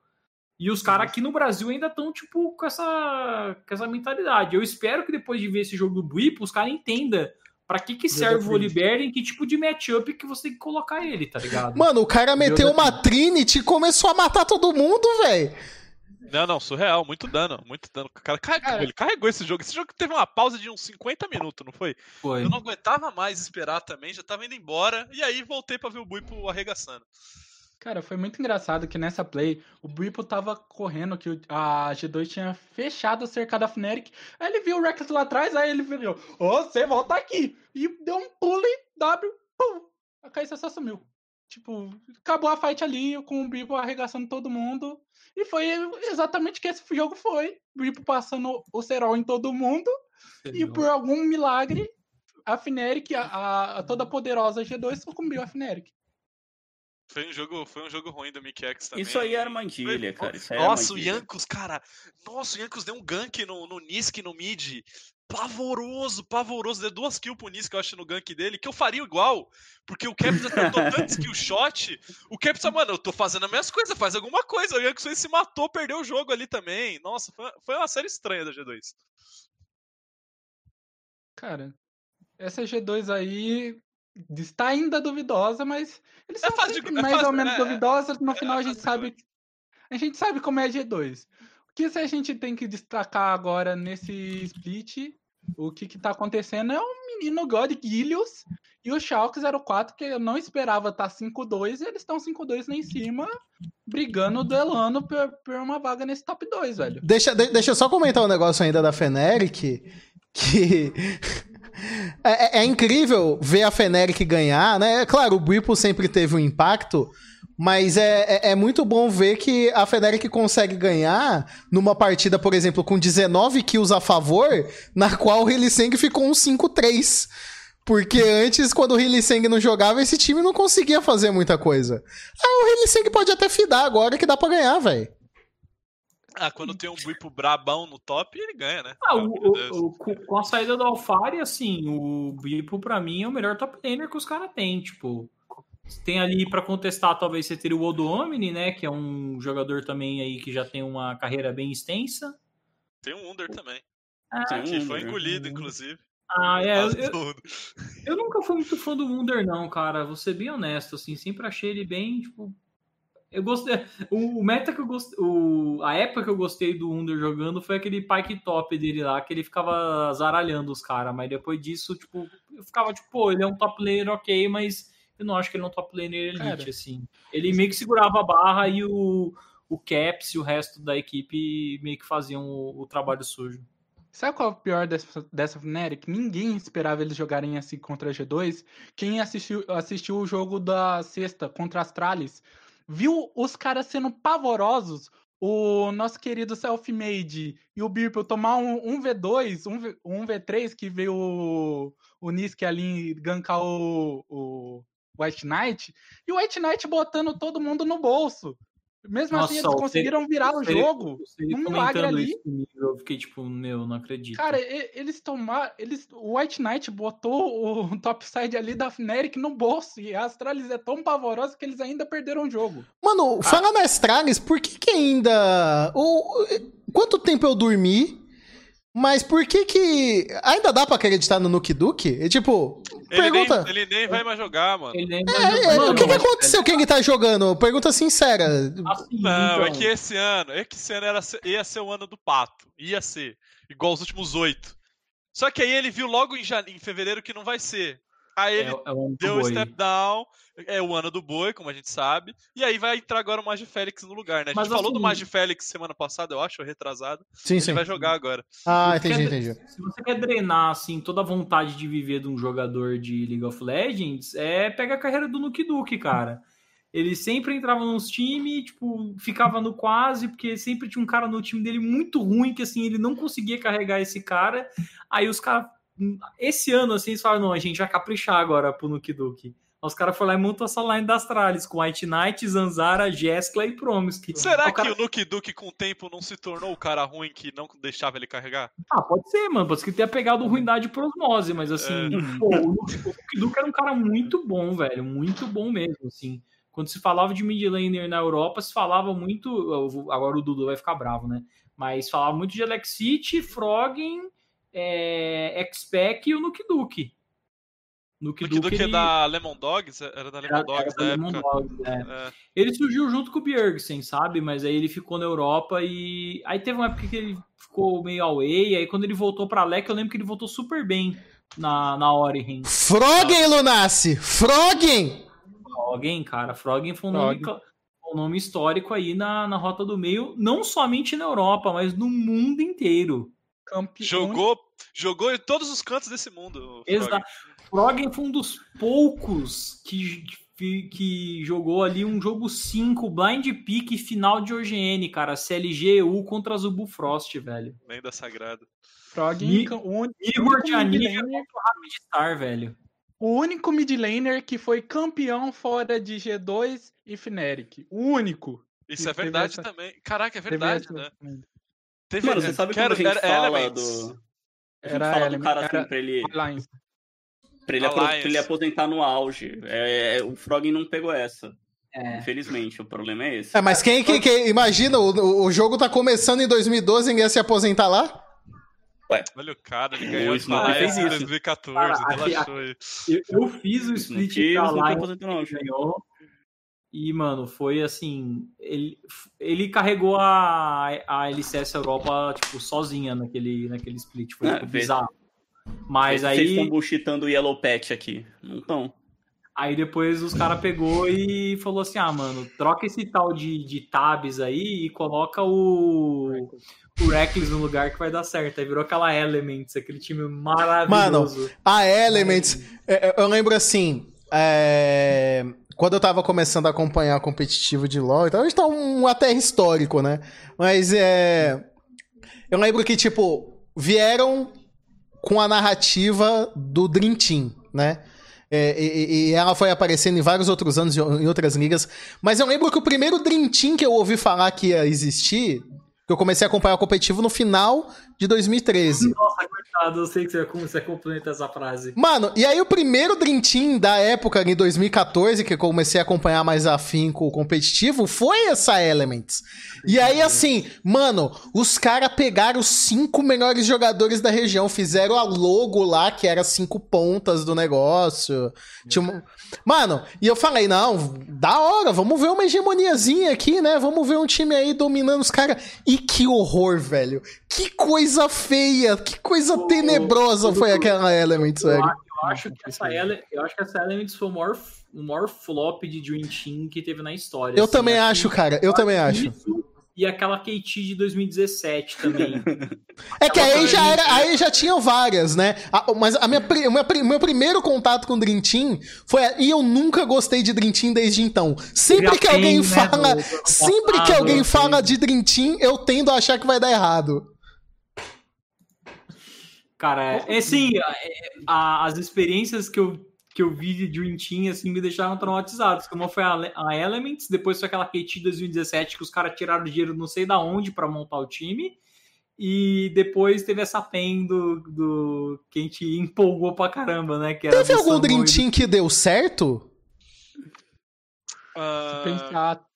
E os caras aqui no Brasil ainda estão, tipo, com essa, com essa mentalidade. Eu espero que depois de ver esse jogo do Buip, os caras entendam pra que que serve o Volibear e que tipo de matchup que você tem que colocar ele, tá ligado? Mano, o cara meteu uma Trinity e começou a matar todo mundo, velho. Não, não, surreal, muito dano, muito dano. O cara carregou, ele carregou esse jogo. Esse jogo teve uma pausa de uns 50 minutos, não foi? Foi. Eu não aguentava mais esperar também, já tava indo embora. E aí voltei pra ver o Buipo arregaçando. Cara, foi muito engraçado que nessa play o Buipo tava correndo, que a G2 tinha fechado a cercada da Fnatic. Aí ele viu o Rex lá atrás, aí ele viu, ô, você volta aqui. E deu um pulo e W, pum. A Caíssa só sumiu. Tipo, acabou a fight ali com o Buipo arregaçando todo mundo. E foi exatamente que esse jogo foi. O Buipo passando o Serol em todo mundo. E por algum milagre, a Fnatic, a, a toda poderosa G2, sucumbiu a Fnatic. Foi um jogo, foi um jogo ruim do Mickey X também. Isso aí é armadilha, cara. Isso aí é Nossa, o armadilha. Yankos, cara. Nossa, o Yankos deu um gank no, no Nisk no mid. Pavoroso, pavoroso. Deu duas kills pro Nisk, eu acho, no gank dele, que eu faria igual. Porque o Caps acertou tanto skill shot. O Caps, mano, eu tô fazendo as minhas coisas, faz alguma coisa. O Yankos se matou, perdeu o jogo ali também. Nossa, foi, foi uma série estranha da G2. Cara, essa G2 aí está ainda duvidosa, mas eles É são fácil sempre é mais ou menos é, duvidosas. No é final a gente sabe, a gente sabe como é a G2. O que a gente tem que destacar agora nesse split, o que que tá acontecendo é o menino God Gilius e o Schalke 04, que eu não esperava estar 5-2, e eles estão 5-2 lá em cima, brigando, duelando por, por uma vaga nesse top 2, velho. Deixa, de- deixa eu só comentar um negócio ainda da Feneric, que *laughs* é, é- é incrível ver a Feneric ganhar, né? É Claro, o Whipple sempre teve um impacto, mas é, é, é muito bom ver que a Feneric consegue ganhar numa partida, por exemplo, com 19 kills a favor, na qual o Hilliseng ficou um 5-3. Porque antes, quando o Hilliseng não jogava, esse time não conseguia fazer muita coisa. Ah, o Hilliseng pode até fidar agora que dá pra ganhar, velho. Ah, quando tem um Buipo brabão no top, ele ganha, né? Ah, o- o- com- a saída do Alfari, assim, o Bipo pra mim é o melhor top laner que os caras têm, tipo. Tem ali pra contestar, talvez você teria o Odomini, né, que é um jogador também aí que já tem uma carreira bem extensa. Tem um Under também. Ah, Que foi Under. engolido, inclusive. Ah, é, eu, eu- eu nunca fui muito fã do Wunder, não, cara. Vou ser bem honesto, assim, sempre achei ele bem, tipo. Eu gostei. O, meta que eu gostei. O, a época que eu gostei do Wunder jogando foi aquele pike top dele lá, que ele ficava zaralhando os caras. Mas depois disso, tipo, eu ficava tipo, pô, ele é um top laner ok, mas eu não acho que ele é um top laner elite, Cara. assim. Ele meio que segurava a barra e o, o Caps e o resto da equipe meio que faziam o, o trabalho sujo. Sabe qual é o pior dessa, dessa Fnatic? Ninguém esperava eles jogarem assim contra a G2. Quem assistiu, assistiu o jogo da sexta contra a Astralis viu os caras sendo pavorosos. O nosso querido Selfmade e o Birple tomar um, um V2, um, um V3 que veio o, o Nisk ali gankar o, o White Knight. E o White Knight botando todo mundo no bolso. Mesmo assim, Nossa, eles o conseguiram virar o jogo. um milagre ali. comigo, eu fiquei tipo, meu, não acredito. Cara, eles tomaram. Eles, o White Knight botou o *laughs* topside ali da Fnatic no bolso. E a Astralis é tão pavorosa que eles ainda perderam o jogo. Mano, fala na Astralis, por que que ainda... O, quanto tempo eu dormi, mas por que que... Ainda dá pra acreditar no Nuke Duke? E, tipo, Ele nem, pergunta... ele nem vai mais jogar, mano. Ele nem É, Mano, o que que aconteceu quem que tá jogando? Pergunta sincera. Assim, Não, é então, que esse ano, é que esse ano era, ia ser o ano do pato. Ia ser. Igual os últimos oito. Só que aí ele viu logo em, jane... em fevereiro que não vai ser. Aí ele é, é um deu o step down, é o ano do boi, como a gente sabe. E aí vai entrar agora o Magi Félix no lugar, né? A gente Mas falou do assim- Magi Félix semana passada, eu acho, retrasado. Sim, Ele sim. vai jogar agora. Ah, entendi, quer- entendi. Se você quer drenar assim toda a vontade de viver de um jogador de League of Legends, é pega a carreira do Nuke Duke, cara. Ele sempre entrava nos times, tipo, ficava no quase, porque sempre tinha um cara no time dele muito ruim, que assim, ele não conseguia carregar esse cara. Aí os caras esse ano, assim, eles falaram, não, a gente vai caprichar agora pro Nuke Duke. Os caras foram lá e montou essa line das Astralis com White Knight, Zanzara, Jeskla e Promisky. Será o cara... que o Nuke Duke com o tempo não se tornou o cara ruim que não deixava ele carregar? Ah, pode ser, mano. Pode ser que tenha pegado ruindade por osmose, mas assim, é. pô, o Nuke Duke era um cara muito bom, velho. Muito bom mesmo, assim. Quando se falava de mid laner na Europa, se falava muito. Agora o Dudu vai ficar bravo, né? Mas falava muito de Alexite, Froggen, é, X-Pac e o Nuke Duke. Nuke Duke, Duke é da Lemon Dogs? Era da Lemon era, Dogs era da época. Dogs, é. É. Ele surgiu junto com o Bjergsen, sabe? Mas aí ele ficou na Europa e. Aí teve uma época que ele ficou meio away. Aí quando ele voltou pra Lec, eu lembro que ele voltou super bem na, na Origin. Froggen, Lunassi! Froggen! Froggen, cara. Froggen foi um nome, um nome histórico aí na, na Rota do Meio, não somente na Europa, mas no mundo inteiro. Campeão. Jogou, jogou em todos os cantos desse mundo. Exato. Froggen foi um dos poucos que, que, jogou ali um jogo 5, blind pick final de OGN, cara. CLGU contra Zubu Frost, velho. Lenda sagrada. Froggen, o Igor contra o Rapid Star, velho. O único mid laner que foi campeão fora de G2 e Fnatic. O único. Isso é verdade essa... também. Caraca, é verdade, né? Teve, Mano, você sabe que a gente era fala Elements. do... A gente era fala do cara assim pra ele... Pra ele, pra ele, aposentar no auge. É, é, o Frog não pegou essa. É. Infelizmente, o problema é esse. É, mas quem, quem, quem imagina, o, o jogo tá começando em 2012 e ninguém ia se aposentar lá? Ué. Olha o cara, ele ganhou isso, não fez isso. em 2014, cara, relaxou aí. Eu, eu, fiz o split da live, ganhou. E, mano, foi assim. Ele, ele carregou a, a LCS Europa, tipo, sozinha naquele, naquele split. Foi é, tipo, bizarro. Mas aí. Vocês estão bullshitando o Yellow Patch aqui. Não estão. Aí depois os caras pegou e falou assim: ah, mano, troca esse tal de, de tabs aí e coloca o, o Reckless no lugar que vai dar certo. Aí virou aquela Elements, aquele time maravilhoso. Mano, a Elements, é, eu lembro assim. É quando eu tava começando a acompanhar competitivo de LoL, então a gente tá um ATR histórico, né? Mas é. Eu lembro que, tipo, vieram com a narrativa do Dream Team, né? É, e, e, ela foi aparecendo em vários outros anos em outras ligas. Mas eu lembro que o primeiro Dream Team que eu ouvi falar que ia existir, que eu comecei a acompanhar o competitivo no final de 2013. Nossa, coitado, eu sei que você, complementa essa frase. Mano, e aí o primeiro Dream Team da época, em 2014, que eu comecei a acompanhar mais afinco o competitivo, foi essa Elements. E aí, assim, mano, os caras pegaram os cinco melhores jogadores da região, fizeram a logo lá, que era cinco pontas do negócio. Tinha Mano, e eu falei, não, da hora, vamos ver uma hegemoniazinha aqui, né? Vamos ver um time aí dominando os caras. E que horror, velho. Que coisa feia, que coisa oh, tenebrosa oh, foi aquela Elements, velho. Eu acho, que essa Ele, eu acho que essa Elements foi o maior, o maior flop de Dream Team que teve na história. Eu assim, também acho, cara, eu também acho. E aquela KT de 2017 também. é que aí já, era, aí já tinham várias, né? A, mas a minha, o meu primeiro contato com Dream Team foi. E eu nunca gostei de Dream Team desde então. Sempre que alguém né, fala. Sempre passado, que alguém fala de Dream Team, eu tendo a achar que vai dar errado. Cara, é, assim, as experiências que eu que eu vi de Dream Team, assim, me deixaram traumatizados. Como foi a, a Elements, depois foi aquela KT 2017 que os caras tiraram dinheiro não sei da onde para montar o time. E depois teve essa PEN do, do que a gente empolgou pra caramba, né? Que teve algum Dream Team que deu certo? Uh... Pensar...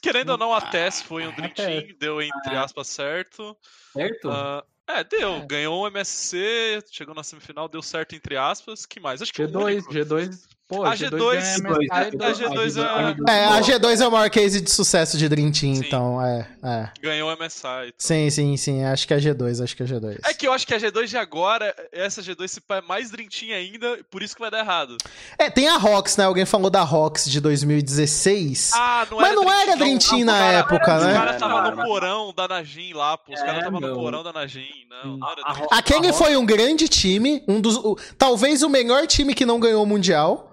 Querendo ou não, a TES foi um Dream Team, deu entre ah. aspas certo. Certo? Uh, é, deu. É. Ganhou um MSC, chegou na semifinal, deu certo entre aspas. que mais? Acho que G2, G2 Pô, a G2, G2, a G2 é... é... a G2 é o maior case de sucesso de Dream Team, sim. então é, é. Ganhou o MSI. Então. Sim, sim, sim, acho que é a G2, acho que é a G2. É que eu acho que a G2 de agora, essa G2 se é mais Dream Team ainda, por isso que vai dar errado. É, tem a Rox, né? Alguém falou da Rox de 2016. Ah, não Mas não era Dream Team na cara, época, né? Os caras estavam no porão da Najin lá, pô. Os é, caras estavam no porão da Najin. Não, não era Aquele foi um grande time, um dos. O, talvez o melhor time que não ganhou o Mundial.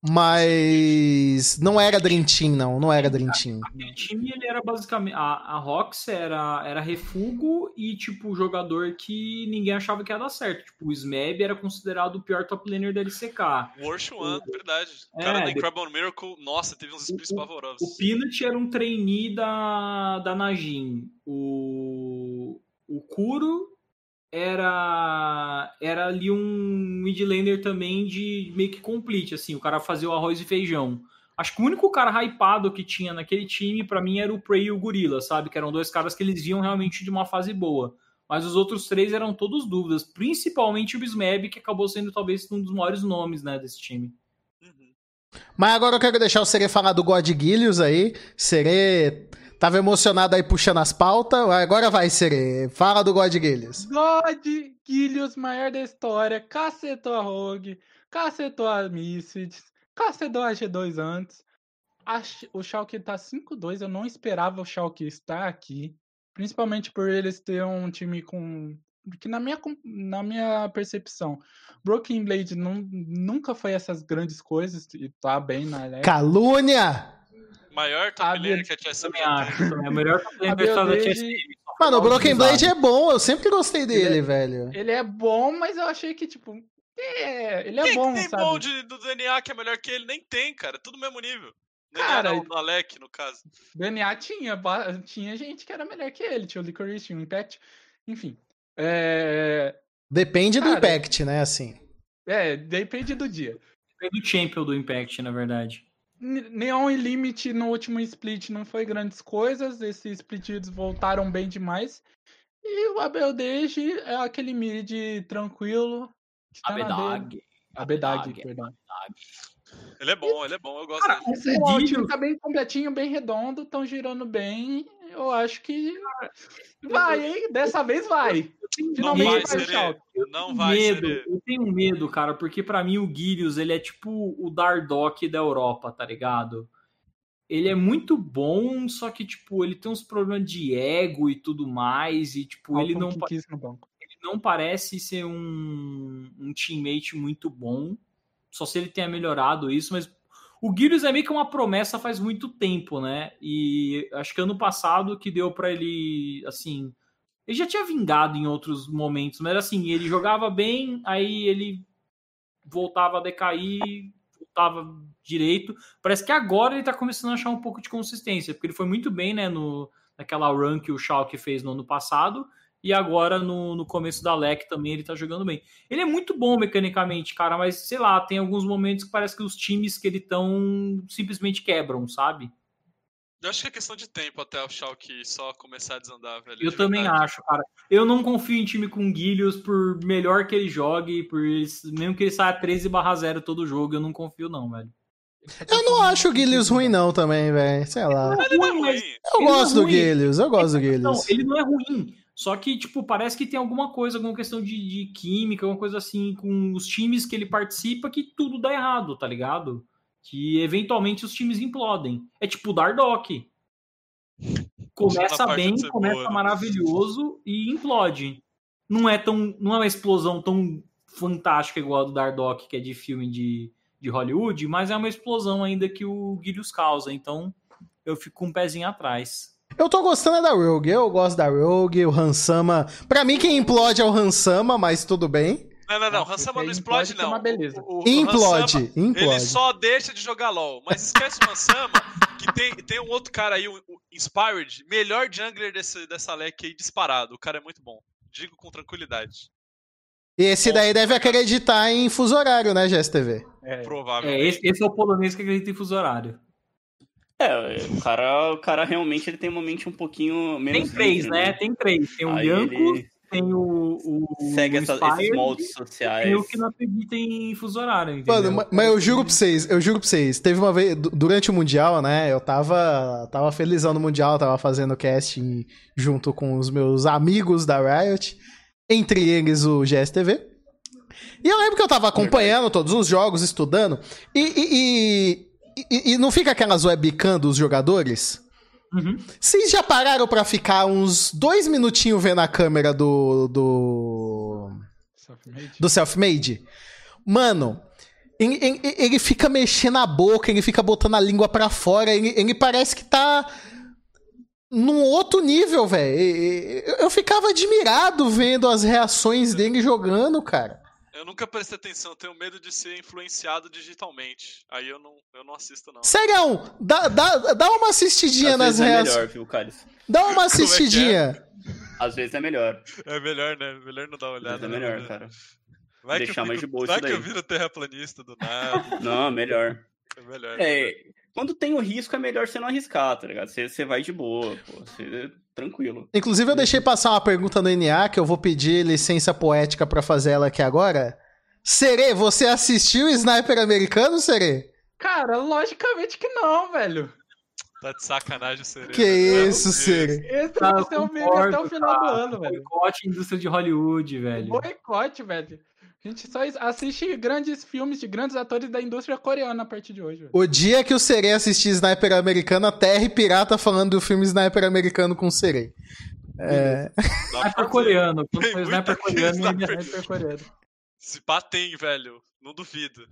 Mas não era Dream Team, não. Não era Dream Team. O time ele era basicamente. A, a Rox era, era refugo e, tipo, jogador que ninguém achava que ia dar certo. Tipo, o Smeb era considerado o pior top laner da LCK. Worst One, verdade. O cara É, da de- Incredible Miracle, nossa, teve uns splits O- pavorosos. O Peanut era um trainee da, da Najin. O, o Kuro era era ali um mid laner também de meio que complete, assim, o cara fazia o arroz e feijão. Acho que o único cara hypado que tinha naquele time, pra mim, era o Prey e o Gorilla, sabe? Que eram dois caras que eles viam realmente de uma fase boa. Mas os outros três eram todos dúvidas, principalmente o Bismeb, que acabou sendo talvez um dos maiores nomes, né, desse time. Uhum. Mas agora eu quero deixar o Serê falar do God Gillius aí. Serê tava emocionado aí puxando as pautas. Agora vai, Serê. Fala do God Gillius. God Gilius, maior da história, cacetou a Rogue, cacetou a Misfits, cacetou a G2 antes. A o Schalke tá 5-2, eu não esperava o Schalke estar aqui. Principalmente por eles ter um time com... Que na minha, na minha percepção, Broken Blade não, nunca foi essas grandes coisas e tá bem na Alex. Calúnia! Maior A top laner Bia- que *laughs* a já acho. teve. também. É o melhor top laner A da TSM. Mano, o Broken. Blade é bom. Eu sempre gostei dele, é- velho. Ele é bom, mas eu achei que, tipo... É, ele é Quem bom, que tem sabe? bom de- do DNA que é melhor que ele? Nem tem, cara. Tudo no mesmo nível. DNA Cara, não, no Alec, no caso. DNA tinha, tinha gente que era melhor que ele, tinha o Licorice, tinha o Impact, enfim. É, Depende do Cara. impact, né? Assim. é, depende do dia. É do Champion do Impact, na verdade. Neon e Limit no último split não foi grandes coisas, esses splits voltaram bem demais. E o Abeldege é aquele mid tranquilo. tá. Abedag. Abedag, Abedag. perdão. Ele é bom, ele é bom, eu gosto Cara, dele. o time tá bem completinho, bem redondo, estão girando bem. Eu acho que vai, hein? Dessa vez vai. Não Finalmente vai, vai. Não vai, medo, Serê. eu tenho medo, cara, porque pra mim o Gilius, ele é tipo o Dardock da Europa, tá ligado? Ele é muito bom, só que, tipo, ele tem uns problemas de ego e tudo mais, e, tipo, ele não, ele não parece ser um, um teammate muito bom, só se ele tenha melhorado isso, mas o Gilius é meio que uma promessa faz muito tempo, né? E acho que ano passado que deu pra ele, assim, ele já tinha vingado em outros momentos, mas assim, ele jogava bem, aí ele voltava a decair, voltava direito. Parece que agora ele tá começando a achar um pouco de consistência, porque ele foi muito bem, né, no, naquela run que o Schalke fez no ano passado, e agora no, no começo da LEC também ele tá jogando bem. Ele é muito bom mecanicamente, cara, mas sei lá, tem alguns momentos que parece que os times que ele tão simplesmente quebram, sabe? Eu acho que é questão de tempo até o Schalke só começar a desandar, velho. Eu de também verdade. acho, cara. Eu não confio em time com Guilhos por melhor que ele jogue, por mesmo que ele saia 13 barra 0 todo jogo, eu não confio não, velho. Eu não acho o Gillius ruim, não, também, velho. Sei lá. Ele não é Ruim, mas-. Eu Ele não é gosto do. Gillius, eu gosto do Não, Gillius. ele não é ruim. Só que, tipo, parece que tem alguma coisa, alguma questão de, de química, alguma coisa assim, com os times que ele participa, que tudo dá errado, tá ligado? Que eventualmente os times implodem. É tipo o Dardock. Começa parte bem, começa boa, né? maravilhoso e implode. Não é tão. Não é uma explosão tão fantástica igual a do Dardock, que é de filme de, de Hollywood, mas é uma explosão ainda que o Guilhos causa. Então eu fico com um pezinho atrás. Eu tô gostando da Rogue, eu gosto da Rogue, o Hansama. Pra mim, quem implode é o Hansama, mas tudo bem. Não, não, não. Nossa, Hansama não explode, é não. uma beleza. O, o- Implode, Hansama, Ele implode. só deixa de jogar LOL. Mas esquece o Hansama, que tem, tem um outro cara aí, o, o Inspired, melhor jungler desse, dessa leque aí disparado. O cara é muito bom. Digo com tranquilidade. E esse daí deve acreditar em fuso horário, né, GSTV? É, Provável. É, esse, esse é o polonês que acredita em fuso horário. É, o cara, o cara realmente ele tem uma mente um pouquinho menos. Tem três, livre, né? Tem três. Tem o Aí Yanko, ele tem o, o segue o essa- Inspired, esses moldes e sociais. tem o que não acredita em fuso horário, entendeu? Mano, ma- mas eu juro pra vocês, eu juro pra vocês, teve uma vez, du- durante o Mundial, né, eu tava, tava felizão no Mundial, tava fazendo casting junto com os meus amigos da Riot, entre eles o GSTV. E eu lembro que eu tava acompanhando todos os jogos, estudando, e, e, e, e- e não fica aquelas webcam dos jogadores? Uhum. Vocês já pararam pra ficar uns dois minutinhos vendo a câmera do. do. self-made. do self-made? Mano, Ele, ele, ele, fica mexendo a boca, ele fica botando a língua para fora, ele, ele parece que tá num outro nível, velho. Eu ficava admirado vendo as reações dele jogando, cara. Eu nunca prestei atenção, tenho medo de ser influenciado digitalmente. Aí eu não, eu não assisto, não. Sério, dá, dá, dá uma assistidinha Às nas vezes é reações. melhor, viu, Carlos? Dá uma *laughs* Como é que é? assistidinha. Às vezes é melhor. É melhor, né? Melhor não dar uma Às olhada. é né? melhor, cara. Vai Deixar que eu mais de boa Vai isso que eu viro terraplanista do nada. Não, melhor. É melhor. É, quando tem o risco, é melhor você não arriscar, tá ligado? Você, você vai de boa, pô. Você, tranquilo. Inclusive, eu deixei passar uma pergunta no NA que eu vou pedir licença poética pra fazer ela aqui agora. Serê, você assistiu o Sniper Americano, Serê? Cara, logicamente que não, velho. Tá de sacanagem, Serena. Que isso, Serê? Esse Tá, vai ser o meme até o final do cara. ano, velho. Boicote indústria de Hollywood, velho. Boicote, velho. A gente só assiste grandes filmes de grandes atores da indústria coreana a partir de hoje. velho. O dia que o Serê assistir Sniper Americano, a Terra e Pirata falando do filme Sniper Americano com o Serê. É... Sniper coreano. Quando Tem foi muita sniper coreano, ele é Sniper coreano. Se pá tem, velho. Não duvido.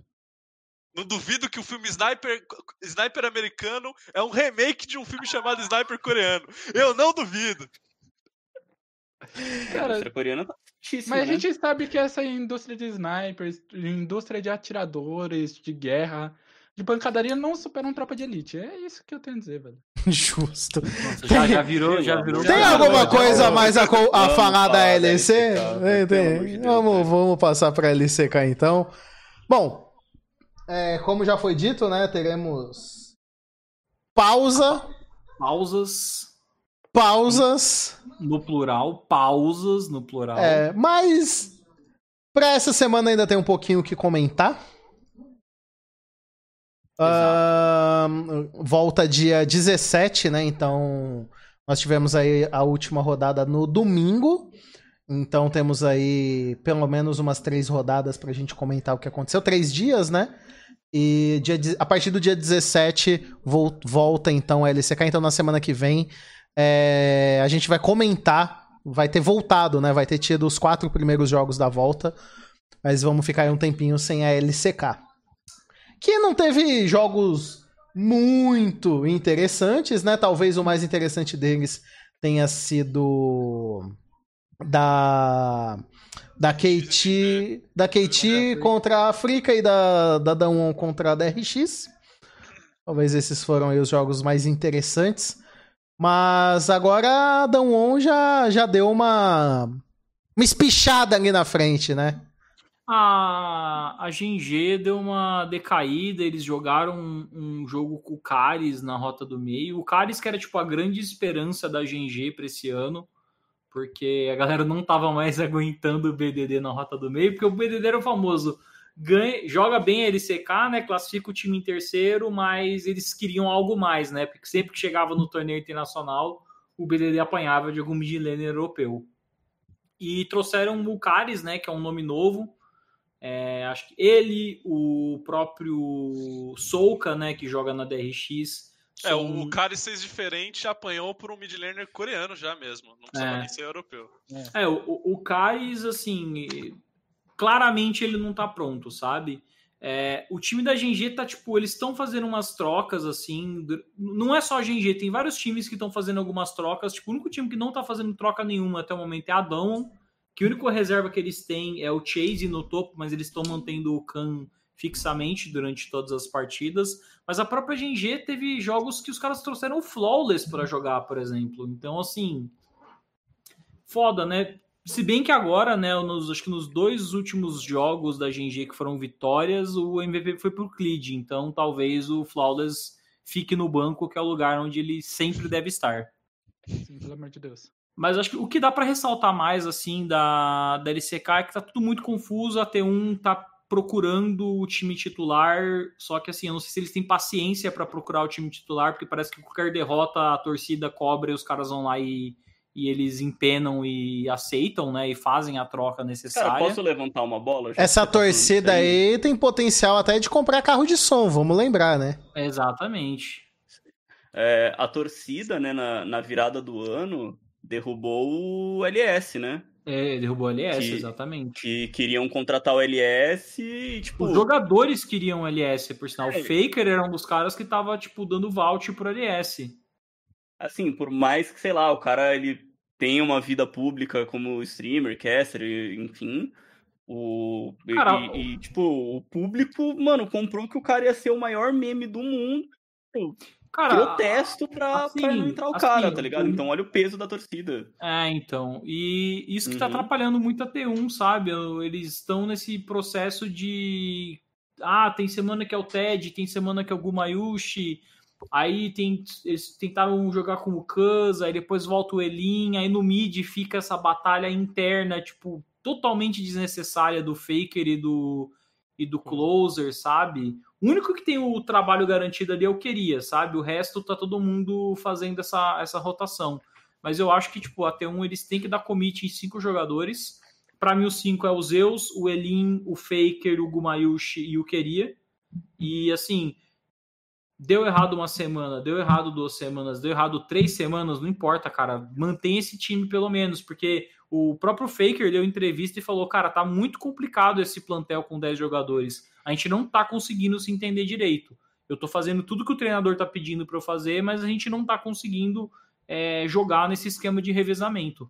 Não duvido que o filme Sniper, Sniper americano é um remake de um filme chamado Sniper coreano. Eu não duvido. A *laughs* Cara, indústria coreana tá Mas a né? gente sabe que essa indústria de snipers, indústria de atiradores, de guerra, de pancadaria não superam tropa de elite. É isso que eu tenho a dizer, velho. *laughs* Justo. Nossa, já, já virou, já virou. Tem Já, alguma já, coisa já, a mais a, co- a falar da LC? Tem, tem. de Vamos, né? vamos passar pra LCK então. Bom, é, como já foi dito, né? Teremos pausa, Pausas pausas, no plural, pausas no plural. é, mas pra essa semana ainda tem um pouquinho o que comentar. Ahn, volta dia 17, né? Então, nós tivemos aí a última rodada no domingo. Então, temos aí pelo menos umas três rodadas pra gente comentar o que aconteceu. Três dias, né? E dia, a partir do dia 17 vol- volta então a LCK. Então, na semana que vem, é, a gente vai comentar. Vai ter voltado, né? Vai ter tido os quatro primeiros jogos da volta. Mas vamos ficar aí um tempinho sem a LCK que não teve jogos muito interessantes, né? Talvez o mais interessante deles tenha sido da da KT, da KT contra a África e da da Dawn contra a DRX. Talvez esses foram os jogos mais interessantes. Mas agora a Dawn já já deu uma uma espichada ali na frente, né? A, a GNG deu uma decaída, eles jogaram um, um jogo com o Caris na rota do meio. O Caris que era tipo a grande esperança da GNG para esse ano, porque a galera não tava mais *laughs* aguentando o BDD na rota do meio, porque o BDD era o famoso ganha, joga bem a LCK, né, classifica o time em terceiro, mas eles queriam algo mais, né, porque sempre que chegava no torneio internacional, o BDD apanhava de algum mid laner europeu. E trouxeram o Caris, né, que é um nome novo, é, acho que ele, o próprio Souka, né, que joga na DRX. É, são- o, cara fez diferente apanhou por um mid laner coreano já mesmo. Não precisava É. nem ser europeu. É, o, o o Caris, assim, claramente ele não tá pronto, sabe? É, o time da GNG tá, tipo, eles estão fazendo umas trocas, assim, não é só a GNG, tem vários times que estão fazendo algumas trocas, tipo, o único time que não tá fazendo troca nenhuma até o momento é a Dawn, que a única reserva que eles têm é o Chase no topo, mas eles estão mantendo o Khan fixamente durante todas as partidas, mas a própria GNG teve jogos que os caras trouxeram o Flawless para jogar, por exemplo, então, assim, foda, né? Se bem que agora, né, nos, acho que nos dois últimos jogos da GNG que foram vitórias, o MVP foi pro Clid, então talvez o Flawless fique no banco, que é o lugar onde ele sempre deve estar. Sim, pelo amor de Deus. Mas acho que o que dá pra ressaltar mais, assim, da, da LCK é que tá tudo muito confuso, a T1 tá procurando o time titular, só que assim, eu não sei se eles têm paciência pra procurar o time titular, porque parece que qualquer derrota a torcida cobra e os caras vão lá e, e eles empenam e aceitam, né, e fazem a troca necessária. Cara, posso levantar uma bola? Essa tá torcida disso aí tem potencial até de comprar carro de som, vamos lembrar, né? Exatamente. É, a torcida, né, na, na virada do ano, derrubou o LS, né? É, derrubou o LS, Que- exatamente. Que queriam contratar o LS e, tipo. Os jogadores queriam o LS, por sinal. É. O Faker era um dos caras que tava, tipo, dando vault pro LS. Assim, por mais que, sei lá, o cara ele tenha uma vida pública como streamer, caster, enfim. O, e- Cara, e, e, tipo, o público, mano, comprou que o cara ia ser o maior meme do mundo. Cara, protesto pra, assim, pra não entrar o assim, cara, tá ligado? Então olha o peso da torcida. É, então. E isso que tá Uhum. atrapalhando muito a T1, sabe? Eles estão nesse processo de. Ah, tem semana que é o Ted, tem semana que é o Gumayushi. Aí tem, eles tentaram jogar com o Kuz, aí depois volta o Elin, aí no mid fica essa batalha interna, tipo, totalmente desnecessária do Faker e do, e do Closer, sabe? O único que tem o trabalho garantido ali é o Queria, sabe? O resto tá todo mundo fazendo essa, essa rotação. Mas eu acho que, tipo, a T1 eles têm que dar commit em cinco jogadores. Pra mim, os cinco é o Zeus, o Elin, o Faker, o Gumayushi e o Queria. E, assim, deu errado uma semana, deu errado duas semanas, deu errado três semanas, não importa, cara. Mantém esse time pelo menos, porque o próprio Faker deu entrevista e falou: cara, tá muito complicado esse plantel com 10 jogadores. A gente não tá conseguindo se entender direito. Eu tô fazendo tudo que o treinador tá pedindo para eu fazer, mas a gente não tá conseguindo é, jogar nesse esquema de revezamento.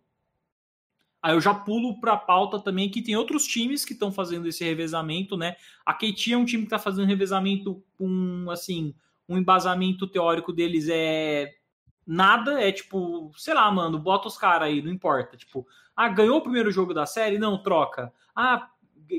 Aí eu já pulo para a pauta também que tem outros times que estão fazendo esse revezamento, né? A KT é um time que está fazendo revezamento com, assim, um embasamento teórico deles é nada, é tipo, sei lá, mano, bota os caras aí, não importa. Tipo, ah, ganhou o primeiro jogo da série? Não, troca. Ah,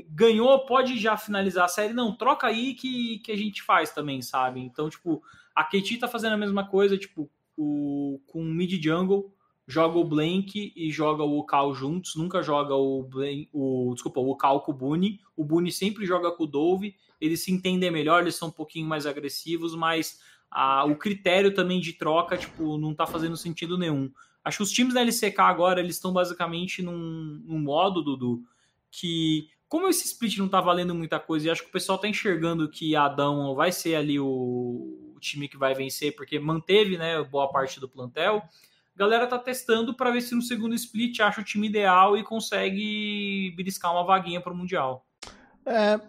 ganhou, pode já finalizar a série? Não, troca aí que, que a gente faz também, sabe? Então, tipo, a KT tá fazendo a mesma coisa, tipo, o, com mid jungle, joga o Blank e joga o Cal juntos, nunca joga o Blank, o, desculpa, o Cal com o Boone. O Boone sempre joga com o Dove, eles se entendem melhor, eles são um pouquinho mais agressivos, mas a- o critério também de troca, tipo, não tá fazendo sentido nenhum. Acho que os times da LCK agora, eles estão basicamente num, num modo, Dudu, que como esse split não tá valendo muita coisa e acho que o pessoal tá enxergando que Adão vai ser ali o, o time que vai vencer, porque manteve, né, boa parte do plantel, galera tá testando para ver se no segundo split acha o time ideal e consegue beliscar uma vaguinha pro Mundial. É,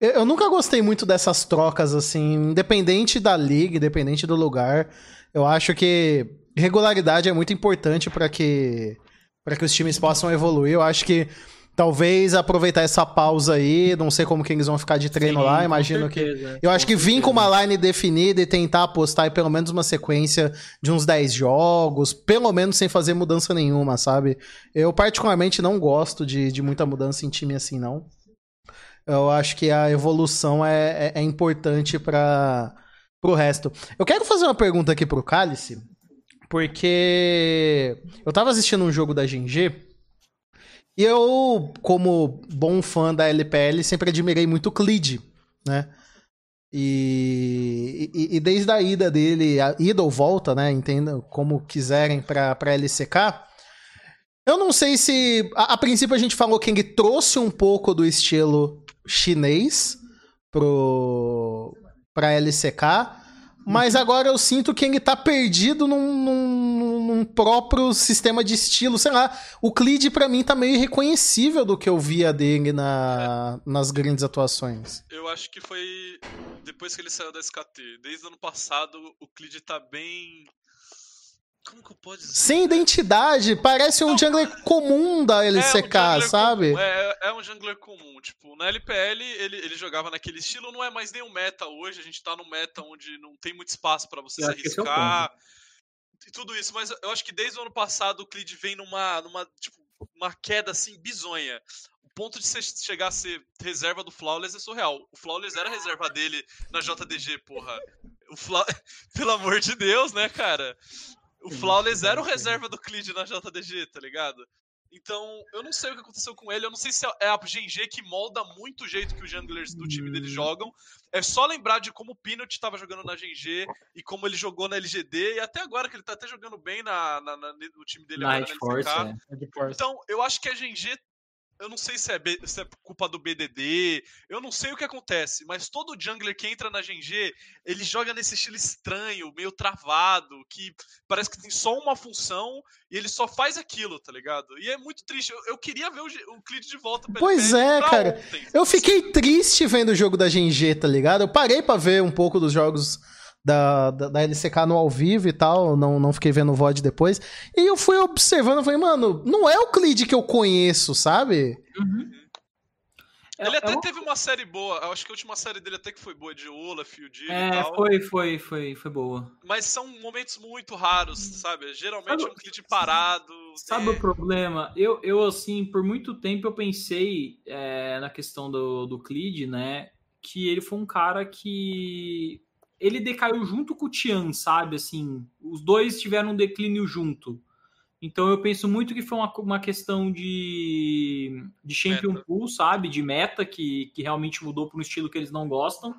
eu eu nunca gostei muito dessas trocas, assim, independente da liga, independente do lugar. Eu acho que regularidade é muito importante para que para que os times possam evoluir. Eu acho que talvez aproveitar essa pausa aí, não sei como que eles vão ficar de treino Sim, lá, imagino que certeza, eu acho que vir com uma line definida e tentar apostar em pelo menos uma sequência de uns 10 jogos, pelo menos sem fazer mudança nenhuma, sabe? Eu particularmente não gosto de, de muita mudança em time assim, não. Eu acho que a evolução é, é, é importante para pro resto. Eu quero fazer uma pergunta aqui pro Cálice, porque eu tava assistindo um jogo da GNG e eu, como bom fã da LPL, sempre admirei muito o Clid, né? E, e, e desde a ida dele, a ida ou volta, né? Entendam como quiserem pra, pra LCK. Eu não sei se. A, a princípio a gente falou que ele trouxe um pouco do estilo chinês pro, pra LCK. Mas agora eu sinto que ele tá perdido num, num- num próprio sistema de estilo. Sei lá, o Clid pra mim tá meio irreconhecível do que eu via dele na, nas grandes atuações. Eu acho que foi depois que ele saiu da SKT. Desde o ano passado, o Clid tá bem. Como que eu posso dizer? Sem identidade, parece um jungler comum da É um LCK, sabe? comum, É, é um jungler comum. Tipo, na LPL ele, ele jogava naquele estilo, não é mais nenhum meta hoje. A gente tá num meta onde não tem muito espaço pra você Eu se é arriscar. E tudo isso, mas eu acho que desde o ano passado o Clid vem numa, numa tipo, uma queda assim bizonha. O ponto de você chegar a ser reserva do Flawless é surreal. O Flawless era reserva dele na JDG, porra. O Fla... *laughs* Pelo amor de Deus, né, cara? O Flawless era o reserva do Clid na JDG, tá ligado? Então, eu não sei o que aconteceu com ele. Eu não sei se é a GNG que molda muito o jeito que os junglers do time dele Hum. jogam. É só lembrar de como o Peanut estava jogando na GNG e como ele jogou na LGD. E até agora que ele tá até jogando bem na, na- na- no time dele agora Night na Force, é. Então, eu acho que a GNG eu não sei se é, B, se é, culpa do BDD, eu não sei o que acontece, mas todo jungler que entra na GNG, ele joga nesse estilo estranho, meio travado, que parece que tem só uma função e ele só faz aquilo, tá ligado? E é muito triste. Eu, eu queria ver o, o de volta. Pois é, cara. Ontem. Eu fiquei triste vendo o jogo da GNG, tá ligado? Eu parei para ver um pouco dos jogos da, da, da, LCK no ao vivo e tal, não, não fiquei vendo o VOD depois. E eu fui observando, falei, mano, não é o Clid que eu conheço, sabe? Uhum. Ele é, até é teve uma série boa, acho que a última série dele até que foi boa, de Olaf, o Jim É, foi, foi, foi, foi boa. Mas são momentos muito raros, sabe? Geralmente sabe, é um Clid parado. Sabe é... o problema? Eu, eu, assim, por muito tempo eu pensei é, na questão do, do Clid, né? Que ele foi um cara que ele decaiu junto com o Tian, sabe? Assim, os dois tiveram um declínio junto. Então eu penso muito que foi uma, uma questão de, de champion meta. pool, sabe? De meta, que, que realmente mudou para um estilo que eles não gostam.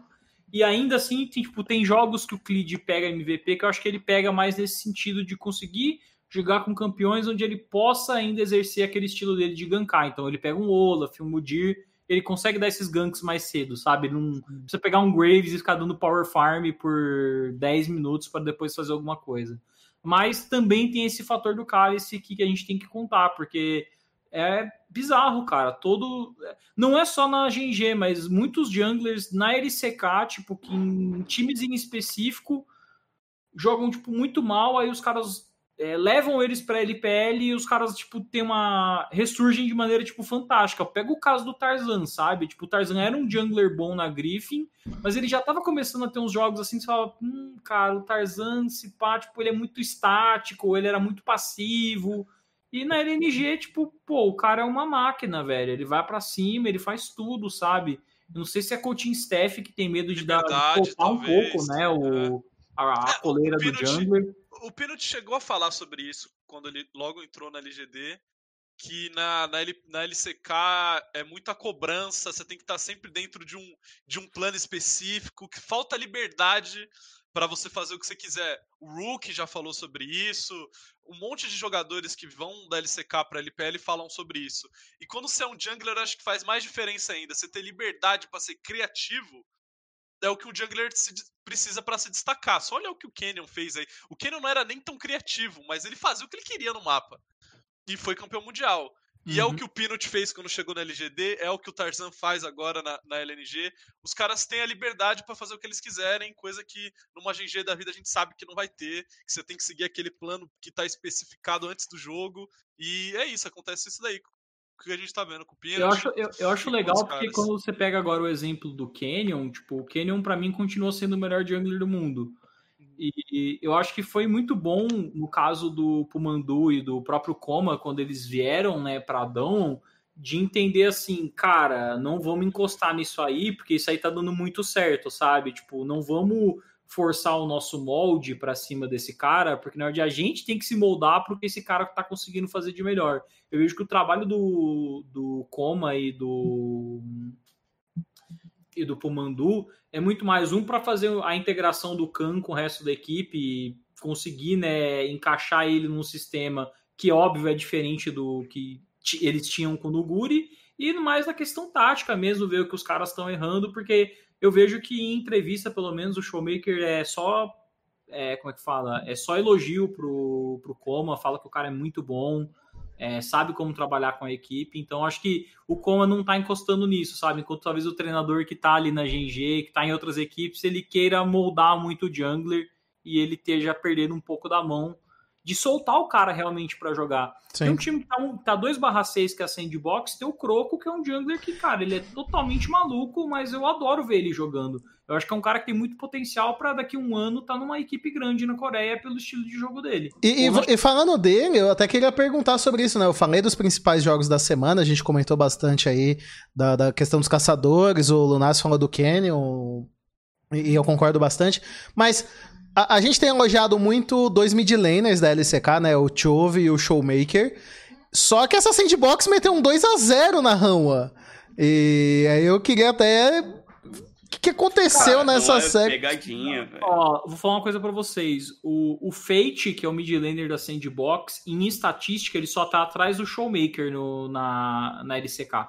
E ainda assim, tem, tipo, tem jogos que o Clid pega MVP que eu acho que ele pega mais nesse sentido de conseguir jogar com campeões onde ele possa ainda exercer aquele estilo dele de gankar. Então ele pega um Olaf, um Mudir, ele consegue dar esses ganks mais cedo, sabe? Não precisa pegar um Graves e ficar dando power farm por 10 minutos para depois fazer alguma coisa. Mas também tem esse fator do cálice que, que a gente tem que contar, porque é bizarro, cara. Todo. Não é só na GNG, mas muitos junglers na LCK, tipo, que em times em específico jogam, tipo, muito mal, aí os caras é, levam eles para LPL e os caras, tipo, tem uma. ressurgem de maneira, tipo, fantástica. Pega o caso do Tarzan, sabe? Tipo, o Tarzan era um jungler bom na Griffin, mas ele já tava começando a ter uns jogos assim, você fala, hum, cara, o Tarzan, se pá, tipo, ele é muito estático, ele era muito passivo. E na LNG, tipo, pô, o cara é uma máquina, velho. Ele vai para cima, ele faz tudo, sabe? Eu não sei se é coaching staff que tem medo de, de dar verdade, um pouco, né? O, é. A, a coleira do jungler o Pinot chegou a falar sobre isso quando ele logo entrou na LGD, que na, na, L, na LCK é muita cobrança, você tem que estar sempre dentro de um, de um plano específico, que falta liberdade para você fazer o que você quiser. O Rook já falou sobre isso, um monte de jogadores que vão da LCK para LPL falam sobre isso. E quando você é um jungler, acho que faz mais diferença ainda. Você ter liberdade para ser criativo é o que um jungler precisa para se destacar. Só olha o que o Canyon fez aí. O Canyon não era nem tão criativo, mas ele fazia o que ele queria no mapa. E foi campeão mundial. E uhum. é o uhum. que o Pinot fez quando chegou na LGD, é o que o Tarzan faz agora na, na LNG. Os caras têm a liberdade para fazer o que eles quiserem, coisa que numa GG da vida a gente sabe que não vai ter, que você tem que seguir aquele plano que está especificado antes do jogo. E é isso, acontece isso daí que a gente tá vendo com o Pino. Eu acho, eu, eu acho legal porque quando você pega agora o exemplo do Canyon, tipo, o Canyon para mim continua sendo o melhor jungler do mundo. E, e eu acho que foi muito bom no caso do Pumandu e do próprio Coma, quando eles vieram, né, para Adão, de entender assim, cara, não vamos encostar nisso aí, porque isso aí tá dando muito certo, sabe? Tipo, não vamos forçar o nosso molde para cima desse cara, porque na verdade a gente tem que se moldar para o que esse cara está conseguindo fazer de melhor. Eu vejo que o trabalho do, do Coma e do e do Pumandu é muito mais um para fazer a integração do Khan com o resto da equipe e conseguir né, encaixar ele num sistema que óbvio é diferente do que eles tinham com o Guri e mais na questão tática mesmo ver o que os caras estão errando porque eu vejo que em entrevista, pelo menos, o Showmaker é só. É, como é que fala? É só elogio pro, pro Coma, fala que o cara é muito bom, é, sabe como trabalhar com a equipe. Então, acho que o Coma não tá encostando nisso, sabe? Enquanto talvez o treinador que tá ali na GNG, que tá em outras equipes, ele queira moldar muito o jungler e ele esteja perdendo um pouco da mão de soltar o cara realmente para jogar. Sim. Tem um time que tá, um, tá 2/6 que é a sandbox, tem o Croco, que é um jungler que, cara, ele é totalmente maluco, mas eu adoro ver ele jogando. Eu acho que é um cara que tem muito potencial para daqui a um ano estar tá numa equipe grande na Coreia pelo estilo de jogo dele. E, e, e, falando dele, eu até queria perguntar sobre isso, né? Eu falei dos principais jogos da semana, a gente comentou bastante aí da, da questão dos caçadores, o Lunas falou do Canyon, e eu concordo bastante, mas a, a, gente tem elogiado muito dois mid laners da LCK, né? O Chove e o Showmaker. Só que essa sandbox meteu um 2 a 0 na Hanwha. E aí eu queria até que, que aconteceu Cara, nessa é série? Pegadinha, velho. Ó, vou falar uma coisa pra vocês. O, o Fate, que é o mid laner da Sandbox, em estatística, ele só tá atrás do Showmaker no, na, na LCK.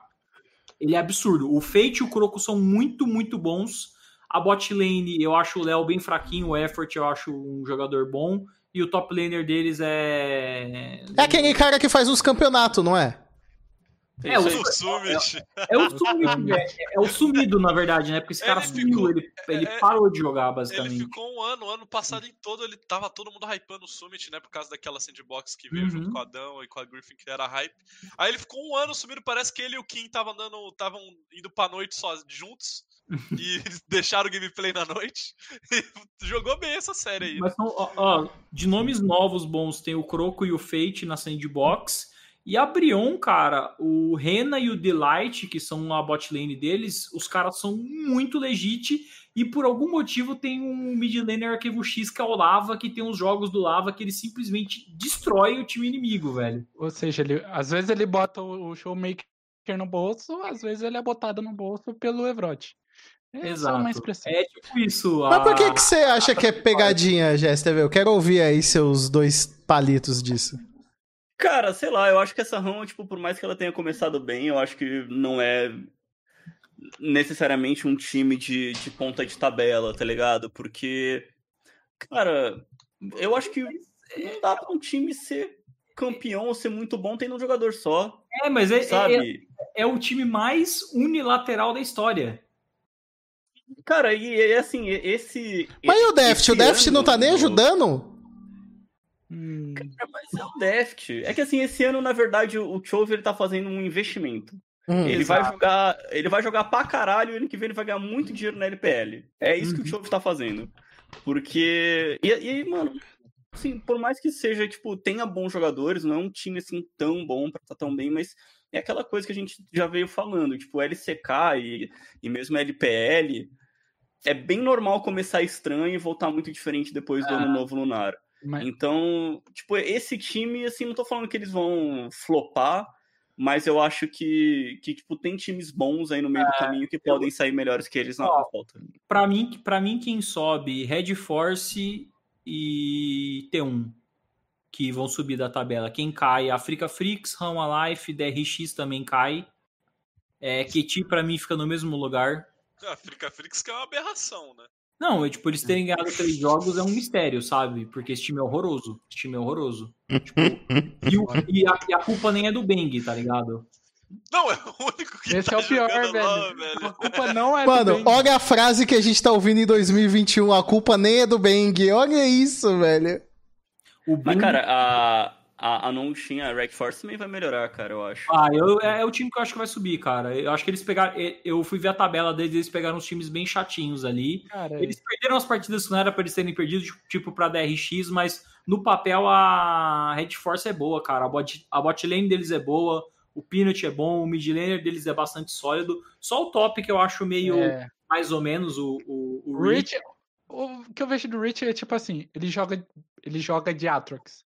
Ele é absurdo. O Fate e o Croco são muito, muito bons. A bot lane, eu acho o Léo bem fraquinho. O Effort, eu acho um jogador bom. E o top laner deles é. É aquele cara que faz uns campeonatos, não é? É, o, O Summit. é o sumido, velho. É o sumido, na verdade, né? Porque esse cara Ele sumiu, ficou- ele, ele é- parou de jogar, Ele basicamente. ficou um ano, o ano passado em todo, ele tava todo mundo hypando o Summit, né? Por causa daquela sandbox que veio Uhum. junto com a Adão e com a Griffin, que era hype. Aí ele ficou um ano sumindo, parece que ele e o Kim estavam andando, estavam indo pra noite só juntos. E deixaram o gameplay na noite. *laughs* E jogou bem essa série aí. Mas são, ó, ó, de nomes novos bons, tem o Croco e o Fate na Sandbox. E a Brion, cara, o Rena e o Delight, que são a bot lane deles, os caras são muito legit. E por algum motivo tem um mid laner arquivo X que é o Lava, que tem uns jogos do Lava que ele simplesmente destrói o time inimigo, velho. Ou seja, ele, às vezes ele bota o o Showmaker no bolso, às vezes ele é botado no bolso pelo Evrot. É só Exato. uma expressão. É tipo isso. Mas por que, a- que você acha que é pegadinha, GSTV? Eu quero ouvir aí seus dois palitos disso. Cara, sei lá, eu acho que essa run, tipo, por mais que ela tenha começado bem, eu acho que não é necessariamente um time de, de ponta de tabela, tá ligado? Porque, cara, eu acho que não dá pra um time ser campeão ou ser muito bom tendo um jogador só, É, mas é, é, sabe? É o time mais unilateral da história. Cara, e, e assim, esse. Mas e o esse Deft? O Deft ano não tá nem do- ajudando? Hum, É, Mas é o Deft. É que assim, esse ano, na verdade, o o Chove ele tá fazendo um investimento. Hum. Ele vai jogar, ele vai jogar pra caralho e ano que vem ele vai ganhar muito dinheiro na LPL. É isso que o Chove tá fazendo. Porque. E, e, mano, assim, por mais que seja, tipo, tenha bons jogadores, não é um time assim tão bom pra estar tão bem, mas é aquela coisa que a gente já veio falando, tipo, LCK e, e mesmo LPL. É bem normal começar estranho e voltar muito diferente depois do Ah. ano novo lunar. mas, Então, tipo, esse time, assim, não tô falando que eles vão flopar, mas eu acho que, que tipo, tem times bons aí no meio do caminho que podem sair melhores que eles na Ó, volta. Pra mim, pra mim, quem sobe, Red Force e T1, que vão subir da tabela. Quem cai, Africa Freaks, Rama Life, DRX também cai. É, Keti, pra mim, fica no mesmo lugar. A Frica Frix que é uma aberração, né? Não, é, tipo, eles terem ganhado três jogos é um mistério, sabe? Porque esse time é horroroso. Esse time é horroroso. Tipo, e, o- e a, e a culpa nem é do Bang, tá ligado? Não, é o único que esse tá é o pior, velho. LOL, velho. A culpa não é do Mano, Bang. olha a frase que a gente tá ouvindo em 2021. A culpa nem é do Bang. Olha isso, velho. O Mas, cara, a, a, a não tinha a Rec Force também vai melhorar, cara, eu acho. Ah, eu, é, é o time que eu acho que vai subir, cara. Eu acho que eles pegaram. Eu fui ver a tabela deles, eles pegaram uns times bem chatinhos ali. Cara, Eles perderam as partidas que não era pra eles terem perdido, tipo pra DRX, mas no papel a Red Force é boa, cara. A bot, a bot lane deles é boa, o Peanut é bom, o mid laner deles é bastante sólido. Só o top que eu acho meio é, mais ou menos o, o, o o Rich. Rich, o que eu vejo do Rich é tipo assim, ele joga, ele joga de Atrox.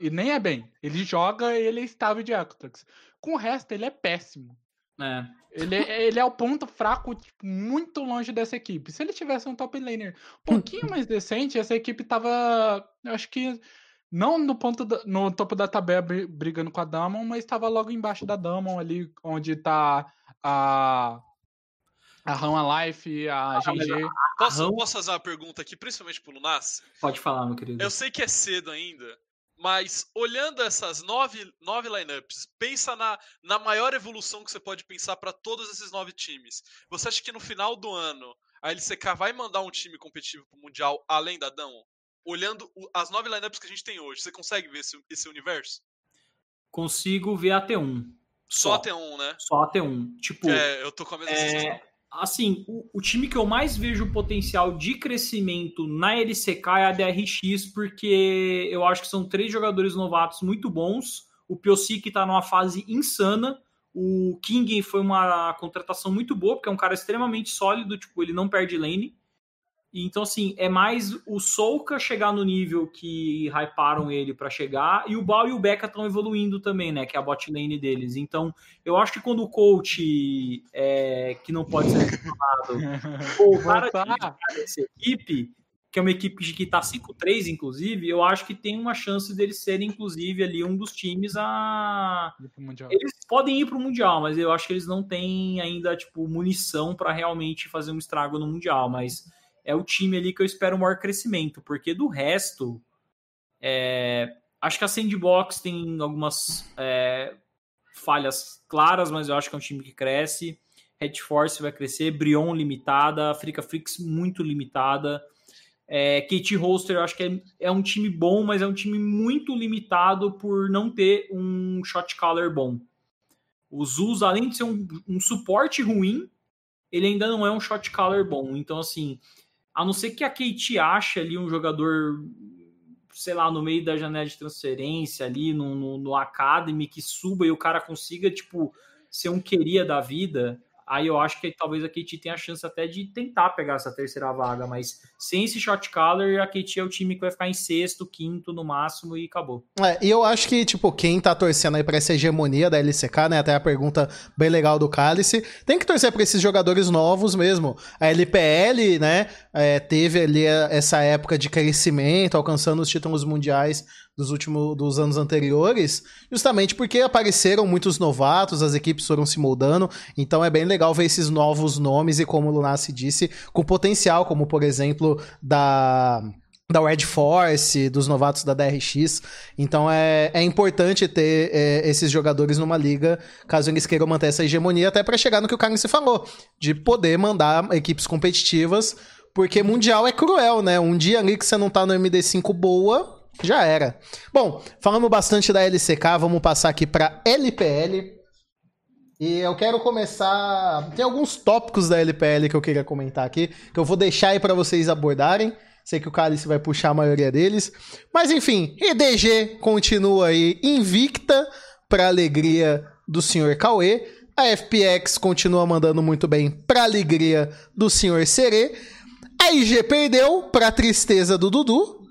E nem é bem. Ele joga e ele é estável de Atrox. Com o resto, ele é péssimo. É. Ele, é- ele é o ponto fraco, tipo, muito longe dessa equipe. Se ele tivesse um top laner um pouquinho mais decente, essa equipe tava. Eu acho que. Não no, ponto da- no topo da tabela bri- brigando com a Damon, mas estava logo embaixo da Damon, ali onde tá a. A Rama Life, a GG. Posso, Aham. posso fazer uma pergunta aqui, principalmente pro Lunas? Pode falar, meu querido. Eu sei que é cedo ainda, mas olhando essas nove, nove lineups, pensa na, na maior evolução que você pode pensar para todos esses nove times. Você acha que no final do ano a LCK vai mandar um time competitivo pro Mundial além da Dão? Olhando as nove lineups que a gente tem hoje, você consegue ver esse, esse universo? Consigo ver a T1. Só até um, né? Só a T1. Tipo. É, eu tô com a mesma sensação. Assim, o, o time que eu mais vejo potencial de crescimento na LCK é a DRX, porque eu acho que são três jogadores novatos muito bons. O Piocic tá numa fase insana. O King foi uma contratação muito boa, porque é um cara extremamente sólido, tipo, ele não perde lane. Então, assim, é mais o Souka chegar no nível que hyparam ele para chegar, e o Bal e o Becca estão evoluindo também, né? Que é a bot lane deles. Então, eu acho que quando o coach, é, que não pode ser mencionado, *laughs* voltar a essa equipe, que é uma equipe que está 5-3, inclusive, eu acho que tem uma chance deles serem, inclusive, ali um dos times a. Eles podem ir para o Mundial, mas eu acho que eles não têm ainda, tipo, munição para realmente fazer um estrago no Mundial. Mas é o time ali que eu espero o maior crescimento, porque do resto, é, acho que a Sandbox tem algumas é, falhas claras, mas eu acho que é um time que cresce. Red Force vai crescer, Brion limitada, Africa Flix muito limitada. É, KT Holster eu acho que é, é, um time bom, mas é um time muito limitado por não ter um shot caller bom. O Zuz, além de ser um, um suporte ruim, ele ainda não é um shot caller bom. Então, assim, a não ser que a Kate ache ali um jogador, sei lá, no meio da janela de transferência, ali no, no, no Academy, que suba e o cara consiga, tipo, ser um queria da vida, aí eu acho que talvez a KT tenha a chance até de tentar pegar essa terceira vaga, mas sem esse shot caller, a KT é o time que vai ficar em sexto, quinto no máximo e acabou. É, e eu acho que, tipo, quem tá torcendo aí pra essa hegemonia da LCK, né, até a pergunta bem legal do Cálice, tem que torcer pra esses jogadores novos mesmo. A LPL, né, é, teve ali essa época de crescimento, alcançando os títulos mundiais dos últimos dos anos anteriores, justamente porque apareceram muitos novatos, as equipes foram se moldando, então é bem legal ver esses novos nomes e como o Lunassi disse, com potencial, como por exemplo da da Red Force, dos novatos da DRX. Então é, é importante ter é, esses jogadores numa liga, caso eles queiram manter essa hegemonia, até para chegar no que o Carlos se falou, de poder mandar equipes competitivas, porque Mundial é cruel, né? Um dia ali que você não tá no MD5 boa, já era. Bom, falamos bastante da LCK, vamos passar aqui para LPL. E eu quero começar. Tem alguns tópicos da LPL que eu queria comentar aqui, que eu vou deixar aí para vocês abordarem. Sei que o Cálice vai puxar a maioria deles. Mas enfim, EDG continua aí invicta para alegria do senhor Cauê. A FPX continua mandando muito bem para alegria do senhor Serê. A IG perdeu para tristeza do Dudu.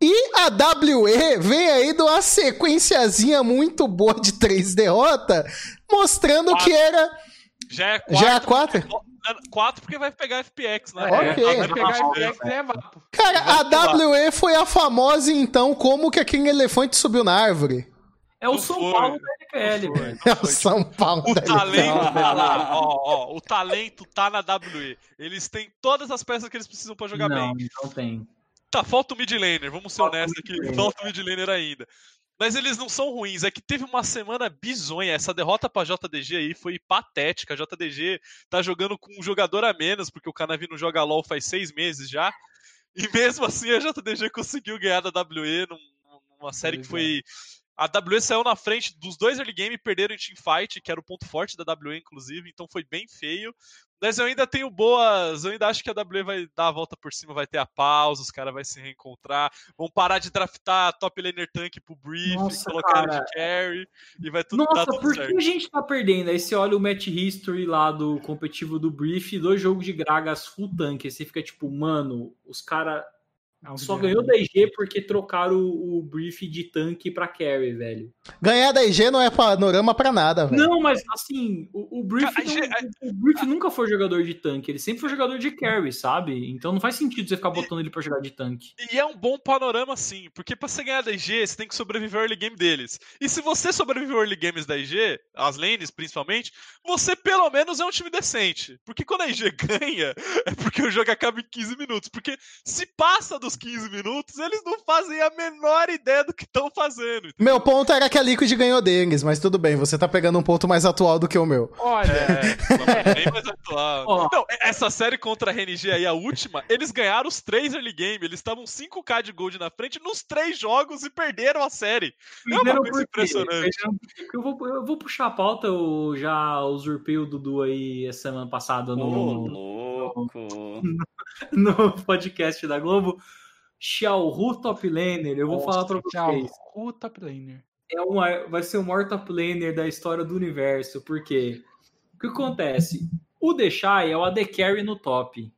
E a WE vem aí de uma sequenciazinha muito boa de três derrotas, mostrando quatro. que era. Já é quatro. Já é quatro? Quatro porque vai pegar FPX, né? É, ok. Vai pegar FPX e. Cara, a WE foi a famosa, então, como que aquele elefante subiu na árvore. É o São Paulo da LPL, *laughs* É o São Paulo o da talento tá lá, ó, ó, o talento tá na WE. Eles têm todas as peças que eles precisam para jogar não, bem. Não, tem. Tá, falta o mid laner, vamos ser honestos aqui, falta o mid laner ainda. Mas eles não são ruins, é que teve uma semana bizonha. Essa derrota pra JDG aí foi patética. A JDG tá jogando com um jogador a menos, porque o Canavi não joga LOL faz seis meses já. E mesmo assim a JDG conseguiu ganhar da WE numa série que foi. A WE saiu na frente dos dois early game e perderam em teamfight, que era o ponto forte da WE, inclusive, então foi bem feio. Mas eu ainda tenho boas. Eu ainda acho que a W vai dar a volta por cima, vai ter a pausa, os caras vão se reencontrar. Vão parar de draftar top laner tank pro brief, Nossa, colocar ele de carry e vai tudo Nossa, tudo por certo. que a gente tá perdendo? Aí você olha o match history lá do competitivo do brief, dois jogos de Gragas full tank. Aí você fica tipo, mano, os caras só ganhou da IG porque trocaram o, o brief de tanque pra carry, velho. Ganhar da IG não é panorama pra nada, velho. Não, mas assim, o, o brief, não, IG... o, o brief nunca foi jogador de tanque, ele sempre foi jogador de carry, sabe? Então não faz sentido você ficar botando ele pra jogar de tanque. E é um bom panorama, sim, porque pra você ganhar da IG, você tem que sobreviver ao early game deles. E se você sobreviver ao early games da IG, as lanes principalmente, você pelo menos é um time decente. Porque quando a IG *laughs* ganha, é porque o jogo acaba em 15 minutos. Porque se passa dos 15 minutos, eles não fazem a menor ideia do que estão fazendo. Entendeu? Meu ponto era que a Liquid ganhou deles, mas tudo bem, você tá pegando um ponto mais atual do que o meu. Olha, é, *laughs* bem mais atual. Oh. Não, essa série contra a RNG aí, a última, eles ganharam os três early game, eles estavam 5k de gold na frente nos três jogos e perderam a série. É uma coisa impressionante. Eu vou, eu vou puxar a pauta, eu já usurpei o Dudu aí semana passada no, oh, louco. no, *laughs* no podcast da Globo. Xiaohu Top Laner, eu vou Nossa, falar pra vocês. Xiaohu Top Laner. É uma, vai ser o maior top laner da história do universo, porque o que acontece? O Deixai é o AD Carry no top.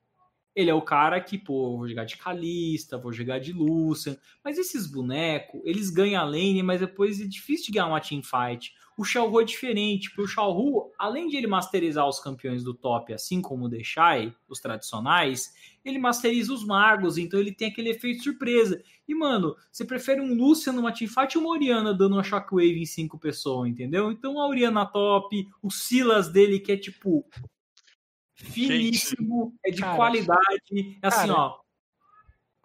Ele é o cara que, pô, vou jogar de Kalista, vou jogar de Lucian. Mas esses bonecos, eles ganham a lane, mas depois é difícil de ganhar uma teamfight. O Xiaohu é diferente, porque o Xiaohu, além de ele masterizar os campeões do top, assim como o Deixai, os tradicionais, ele masteriza os magos, então ele tem aquele efeito surpresa. E, mano, você prefere um Lucian numa teamfight ou uma Oriana dando uma shockwave em cinco pessoas, entendeu? Então a Oriana top, o Silas dele, que é tipo finíssimo, é de cara, qualidade, é assim, cara, ó.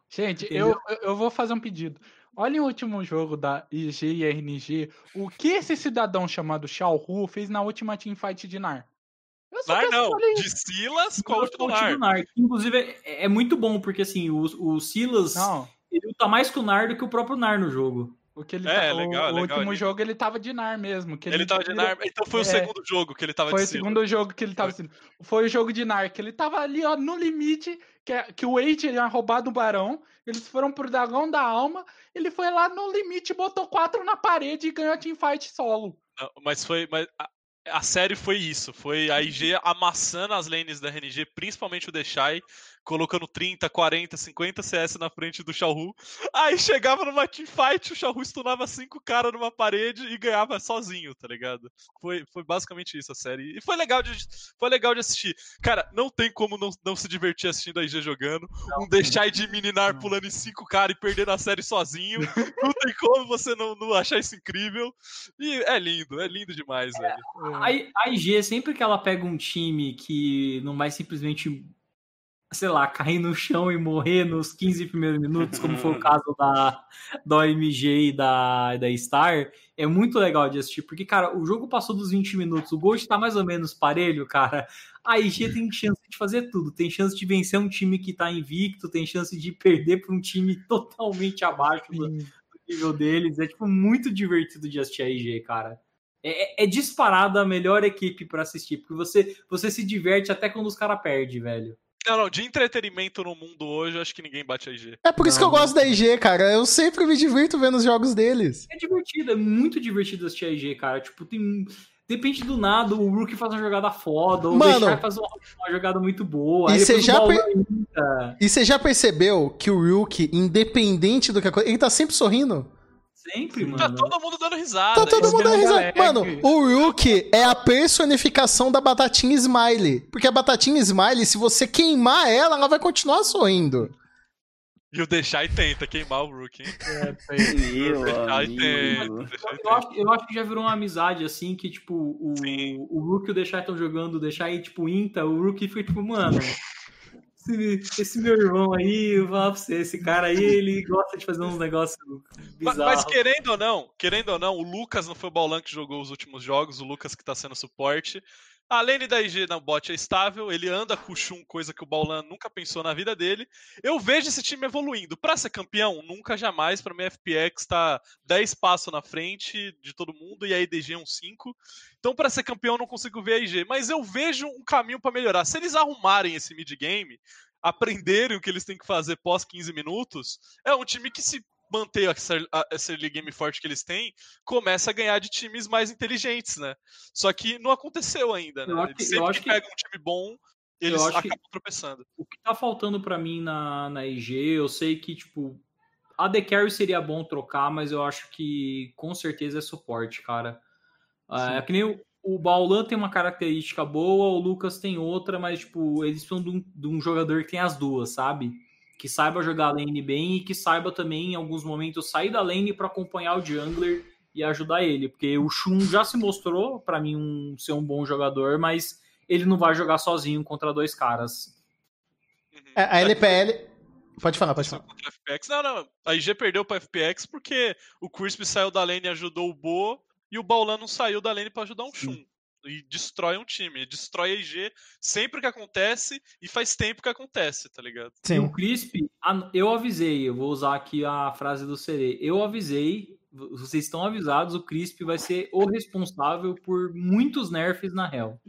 Gente, eu, eu vou fazer um pedido. Olha o último jogo da IG e RNG. O que esse cidadão chamado Xiao Hu fez na última teamfight de NAR? Nar não, de Silas contra o Nar. Nar. Inclusive, é, é, muito bom, porque assim, o, o Silas não. ele luta mais com o Nar do que o próprio Nar no jogo. O que ele é, tá, legal, o, legal, último jogo ele tava de NAR mesmo. Que ele, ele tava de NAR, então foi é, o segundo jogo que ele tava Foi o segundo jogo que ele tava foi. Foi o jogo de NAR, que ele tava ali, ó, no limite, que, é, que o Wade tinha roubado o Barão, eles foram pro Dragão da Alma, ele foi lá no limite, botou quatro na parede e ganhou a teamfight solo. Não, mas foi. Mas a série foi isso, foi a IG amassando as lanes da RNG, principalmente o Deixai, colocando 30, 40, 50 CS na frente do Xiaohu. Aí chegava numa teamfight, o Xiaohu stunava cinco caras numa parede e ganhava sozinho, tá ligado? Foi, foi basicamente isso a série. E foi legal de, foi legal de assistir. Cara, não tem como não, não se divertir assistindo a IG jogando. Não, um Deixai de Mininar pulando em cinco caras e perdendo a série sozinho. não tem como você não, não achar isso incrível. E é lindo, é lindo demais, é, velho. A, a IG, sempre que ela pega um time que não vai simplesmente sei lá, cair no chão e morrer nos 15 primeiros minutos, como foi o *laughs* caso da, da OMG e da, da Star, é muito legal de assistir, porque, cara, o jogo passou dos 20 minutos, o Ghost tá mais ou menos parelho, cara. A IG tem chance de fazer tudo, tem chance de vencer um time que tá invicto, tem chance de perder para um time *laughs* totalmente abaixo do, do, nível deles. É, tipo, muito divertido de assistir a IG, cara. É, é, é disparada a melhor equipe para assistir, porque você, você se diverte até quando os caras perdem, velho. Não, não, de entretenimento no mundo hoje, acho que ninguém bate a IG. É por isso não, que eu gosto da IG, cara. Eu sempre me divirto vendo os jogos deles. É divertido, é muito divertido assistir a IG, cara. Tipo, tem. Depende do nada, o Rookie faz uma jogada foda, o Mano, faz uma, uma, jogada muito boa. E você já, per... e já percebeu que o Rookie, independente do que acontece, ele tá sempre sorrindo? Sempre, tá mano. Tá todo mundo dando risada. Tá todo mundo dando risada. Mano, o Rook é a personificação da batatinha Smiley. Porque a batatinha Smiley, se você queimar ela, ela vai continuar sorrindo. E o deixar e tenta queimar o Rook, hein? É, Meu deixar e tenta. Eu, acho, eu acho que já virou uma amizade, assim, que, tipo, o, o Rook e o deixar estão jogando, o deixar aí, tipo, Inta, o Rook fica, tipo, mano esse, esse, meu irmão aí, eu vou falar pra você, esse cara aí, ele gosta de fazer uns negócios bizarros. Mas, mas, querendo ou não, querendo ou não, o Lucas não foi o Baulan que jogou os últimos jogos, o Lucas que tá sendo suporte. A lane da IG na bot é estável, ele anda com o Shun, coisa que o Baulan nunca pensou na vida dele. Eu vejo esse time evoluindo. Para ser campeão, nunca jamais. Para mim, a FPX tá 10 passos na frente de todo mundo e a EDG é um 5. Então, para ser campeão, não consigo ver a IG. Mas eu vejo um caminho para melhorar. Se eles arrumarem esse mid game, aprenderem o que eles têm que fazer pós 15 minutos, é um time que se manter essa, essa early game forte que eles têm, começa a ganhar de times mais inteligentes, né? Só que não aconteceu ainda, né? Eles sempre que, que pegam um time bom, eles acabam tropeçando. O que tá faltando para mim na, na IG, eu sei que, tipo, a The Carry seria bom trocar, mas eu acho que com certeza é suporte, cara. É, é que nem o, o Baulan tem uma característica boa, o Lucas tem outra, mas, tipo, eles são de um, de um jogador que tem as duas, sabe? Que saiba jogar a lane bem e que saiba também, em alguns momentos, sair da lane para acompanhar o jungler e ajudar ele. Porque o Shun já se mostrou, para mim, um, ser um bom jogador, mas ele não vai jogar sozinho contra dois caras. É, a LPL. Pode falar, pode falar. FPX. Não, não. A IG perdeu para FPX porque o Crisp saiu da lane e ajudou o Bo, e o Baulan não saiu da lane para ajudar um Shun e destrói um time, destrói a IG sempre que acontece e faz tempo que acontece, tá ligado? Sim. O Crisp, eu avisei, eu vou usar aqui a frase do Serê, eu avisei, vocês estão avisados, o Crisp vai ser o responsável por muitos nerfs na Hell.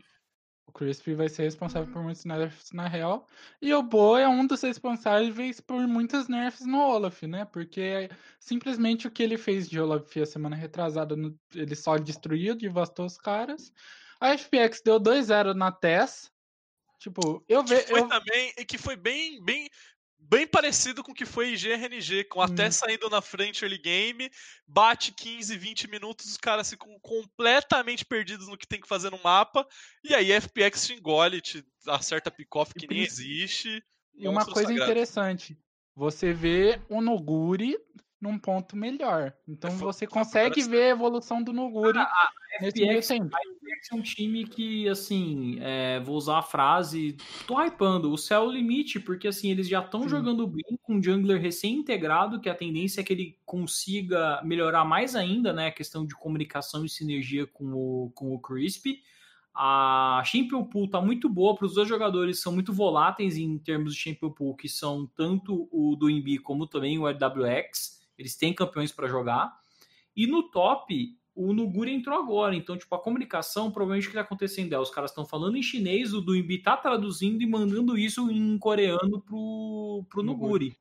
O Crispy vai ser responsável por muitos nerfs na Hell. E o Bo é um dos responsáveis por muitos nerfs no Olaf, né? Porque simplesmente o que ele fez de Olaf a semana retrasada, ele só destruiu, devastou os caras. A FPX deu 2-0 na TES. Tipo, eu vejo. Foi Eu... também, e que foi bem, bem, bem parecido com o que foi IGRNG, com até Hum. saindo na frente early game, bate 15, 20 minutos, os caras ficam completamente perdidos no que tem que fazer no mapa, e aí FPX te engole, te acerta pick-off que E nem existe. E uma coisa sagrado. interessante, você vê o Noguri num ponto melhor. Então É, você consegue ver a evolução do Noguri nesse meio tempo. é um time que, assim, é, vou usar a frase, tô hypando, o céu é o limite, porque, assim, eles já estão jogando bem com um jungler recém-integrado, que a tendência é que ele consiga melhorar mais ainda, né, a questão de comunicação e sinergia com o, com o Crispy. A Champion Pool tá muito boa para os dois jogadores, são muito voláteis em termos de Champion Pool, que são tanto o do Imbi como também o LWX. Eles têm campeões para jogar. E no top, o Nuguri entrou agora. Então, tipo, a comunicação, provavelmente o que tá acontecendo é, os caras estão falando em chinês, o do Imbi tá traduzindo e mandando isso em coreano pro, pro Nuguri.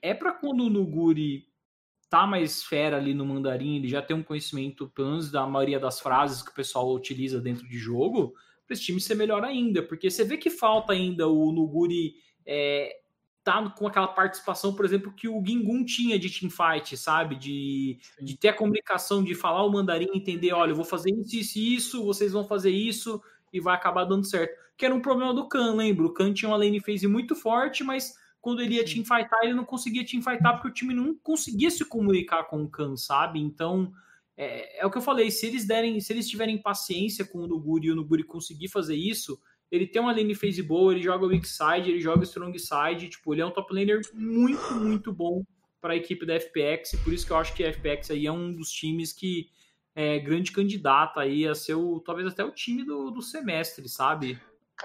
É para quando o Nuguri tá mais fera ali no mandarim, ele já tem um conhecimento, pelo menos da maioria das frases que o pessoal utiliza dentro de jogo, para esse time ser melhor ainda. Porque você vê que falta ainda o Nuguri é, tá com aquela participação, por exemplo, que o Gingun tinha de teamfight, sabe? De, de ter a comunicação, de falar o mandarim, entender, olha, eu vou fazer isso, isso e isso, vocês vão fazer isso, e vai acabar dando certo. Que era um problema do Khan, lembro. O Khan tinha uma lane phase muito forte, mas quando ele ia teamfightar, ele não conseguia teamfightar porque o time não conseguia se comunicar com o Khan, sabe? Então, é, é o que eu falei, se eles derem, se eles tiverem paciência com o Nuguri e o Nuguri conseguir fazer isso, ele tem uma lane phase boa, ele joga weak side, ele joga strong side, tipo, ele é um top laner muito, muito bom para a equipe da FPX, e por isso que eu acho que a FPX aí é um dos times que é grande candidato aí a ser o, talvez até o time do, do semestre, sabe?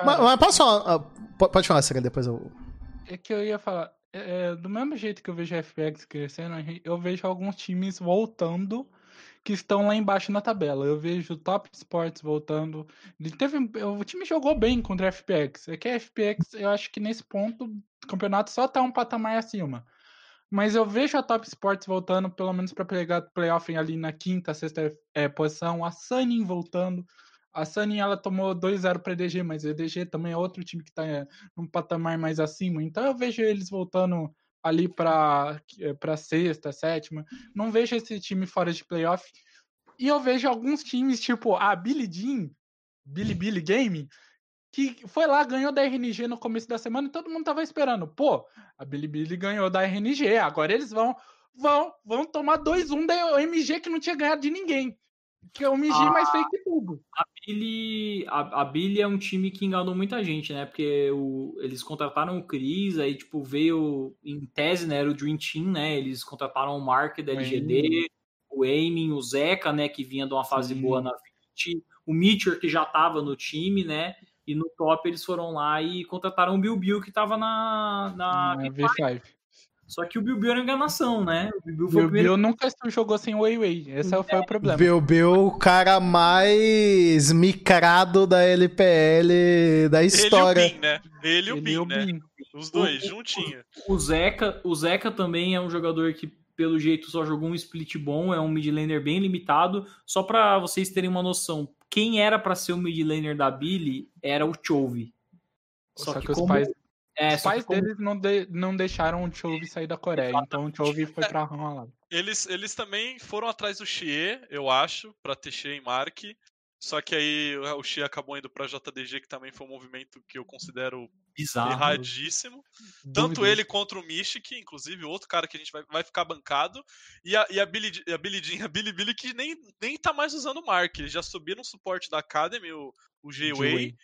Mas, mas posso falar. ah, po- pode falar, Sega, depois eu. É que eu ia falar, é, é, do mesmo jeito que eu vejo a FPX crescendo, eu vejo alguns times voltando que estão lá embaixo na tabela. Eu vejo o Top Sports voltando. Ele teve, o time jogou bem contra a FPX. É que a FPX, eu acho que nesse ponto, o campeonato só tá um patamar acima. Mas eu vejo a Top Sports voltando, pelo menos para pegar playoff ali na quinta, sexta é, posição. A Sunny voltando. A Sunny ela tomou 2-0 para a EDG, mas a EDG também é outro time que está num patamar mais acima. Então eu vejo eles voltando ali para para sexta, sétima. Não vejo esse time fora de playoff. E eu vejo alguns times, tipo a Billy Jean, Billy Billy Game, que foi lá, ganhou da RNG no começo da semana e todo mundo tava esperando. Pô, a Billy Billy ganhou da RNG, agora eles vão vão vão tomar 2-1 da OMG que não tinha ganhado de ninguém. Que é o MG Ah. mais feio que tudo. A Billy, a, a Billy é um time que enganou muita gente, né? Porque o, eles contrataram o Chris, aí tipo veio em tese, né? Era o Dream Team, né? Eles contrataram o Mark da LGD, o Aiming, o Zeca, né? Que vinha de uma fase Sim. boa na 20, o Mitchell que já tava no time, né? E no top eles foram lá e contrataram o Bill Bill que tava na, na Na V5. Só que o Bill Bill era enganação, né? O Bill Bill foi o o primeiro Bill nunca jogou sem Wei Wei. Esse foi o problema. Bill Bill, o cara mais micrado da LPL da história. Ele e o Bin, né? Ele e o Bin, o né? Bin. Os dois, O- o- juntinho. O Zeca, o Zeca também é um jogador que, pelo jeito, só jogou um split bom, é um mid laner bem limitado. Só pra vocês terem uma noção, quem era pra ser o mid laner da Billy era o Chove. Só, que, os como- pais, é, os pais como- deles não, de- não deixaram o Chove sair da Coreia. Então o Chove foi pra lá. Eles, eles também foram atrás do Xie, eu acho, pra ter Xie em Mark. Só que aí o Xie acabou indo pra JDG, que também foi um movimento que eu considero bizarro. erradíssimo. Tanto ele contra o Mishik, inclusive, outro cara que a gente vai, vai ficar bancado. E a, e a Billy, a Billy Jean, a Billy *laughs* Billy, que nem, nem tá mais usando o Mark. Ele já subiu no suporte da Academy, o, o J-Way, J-Way.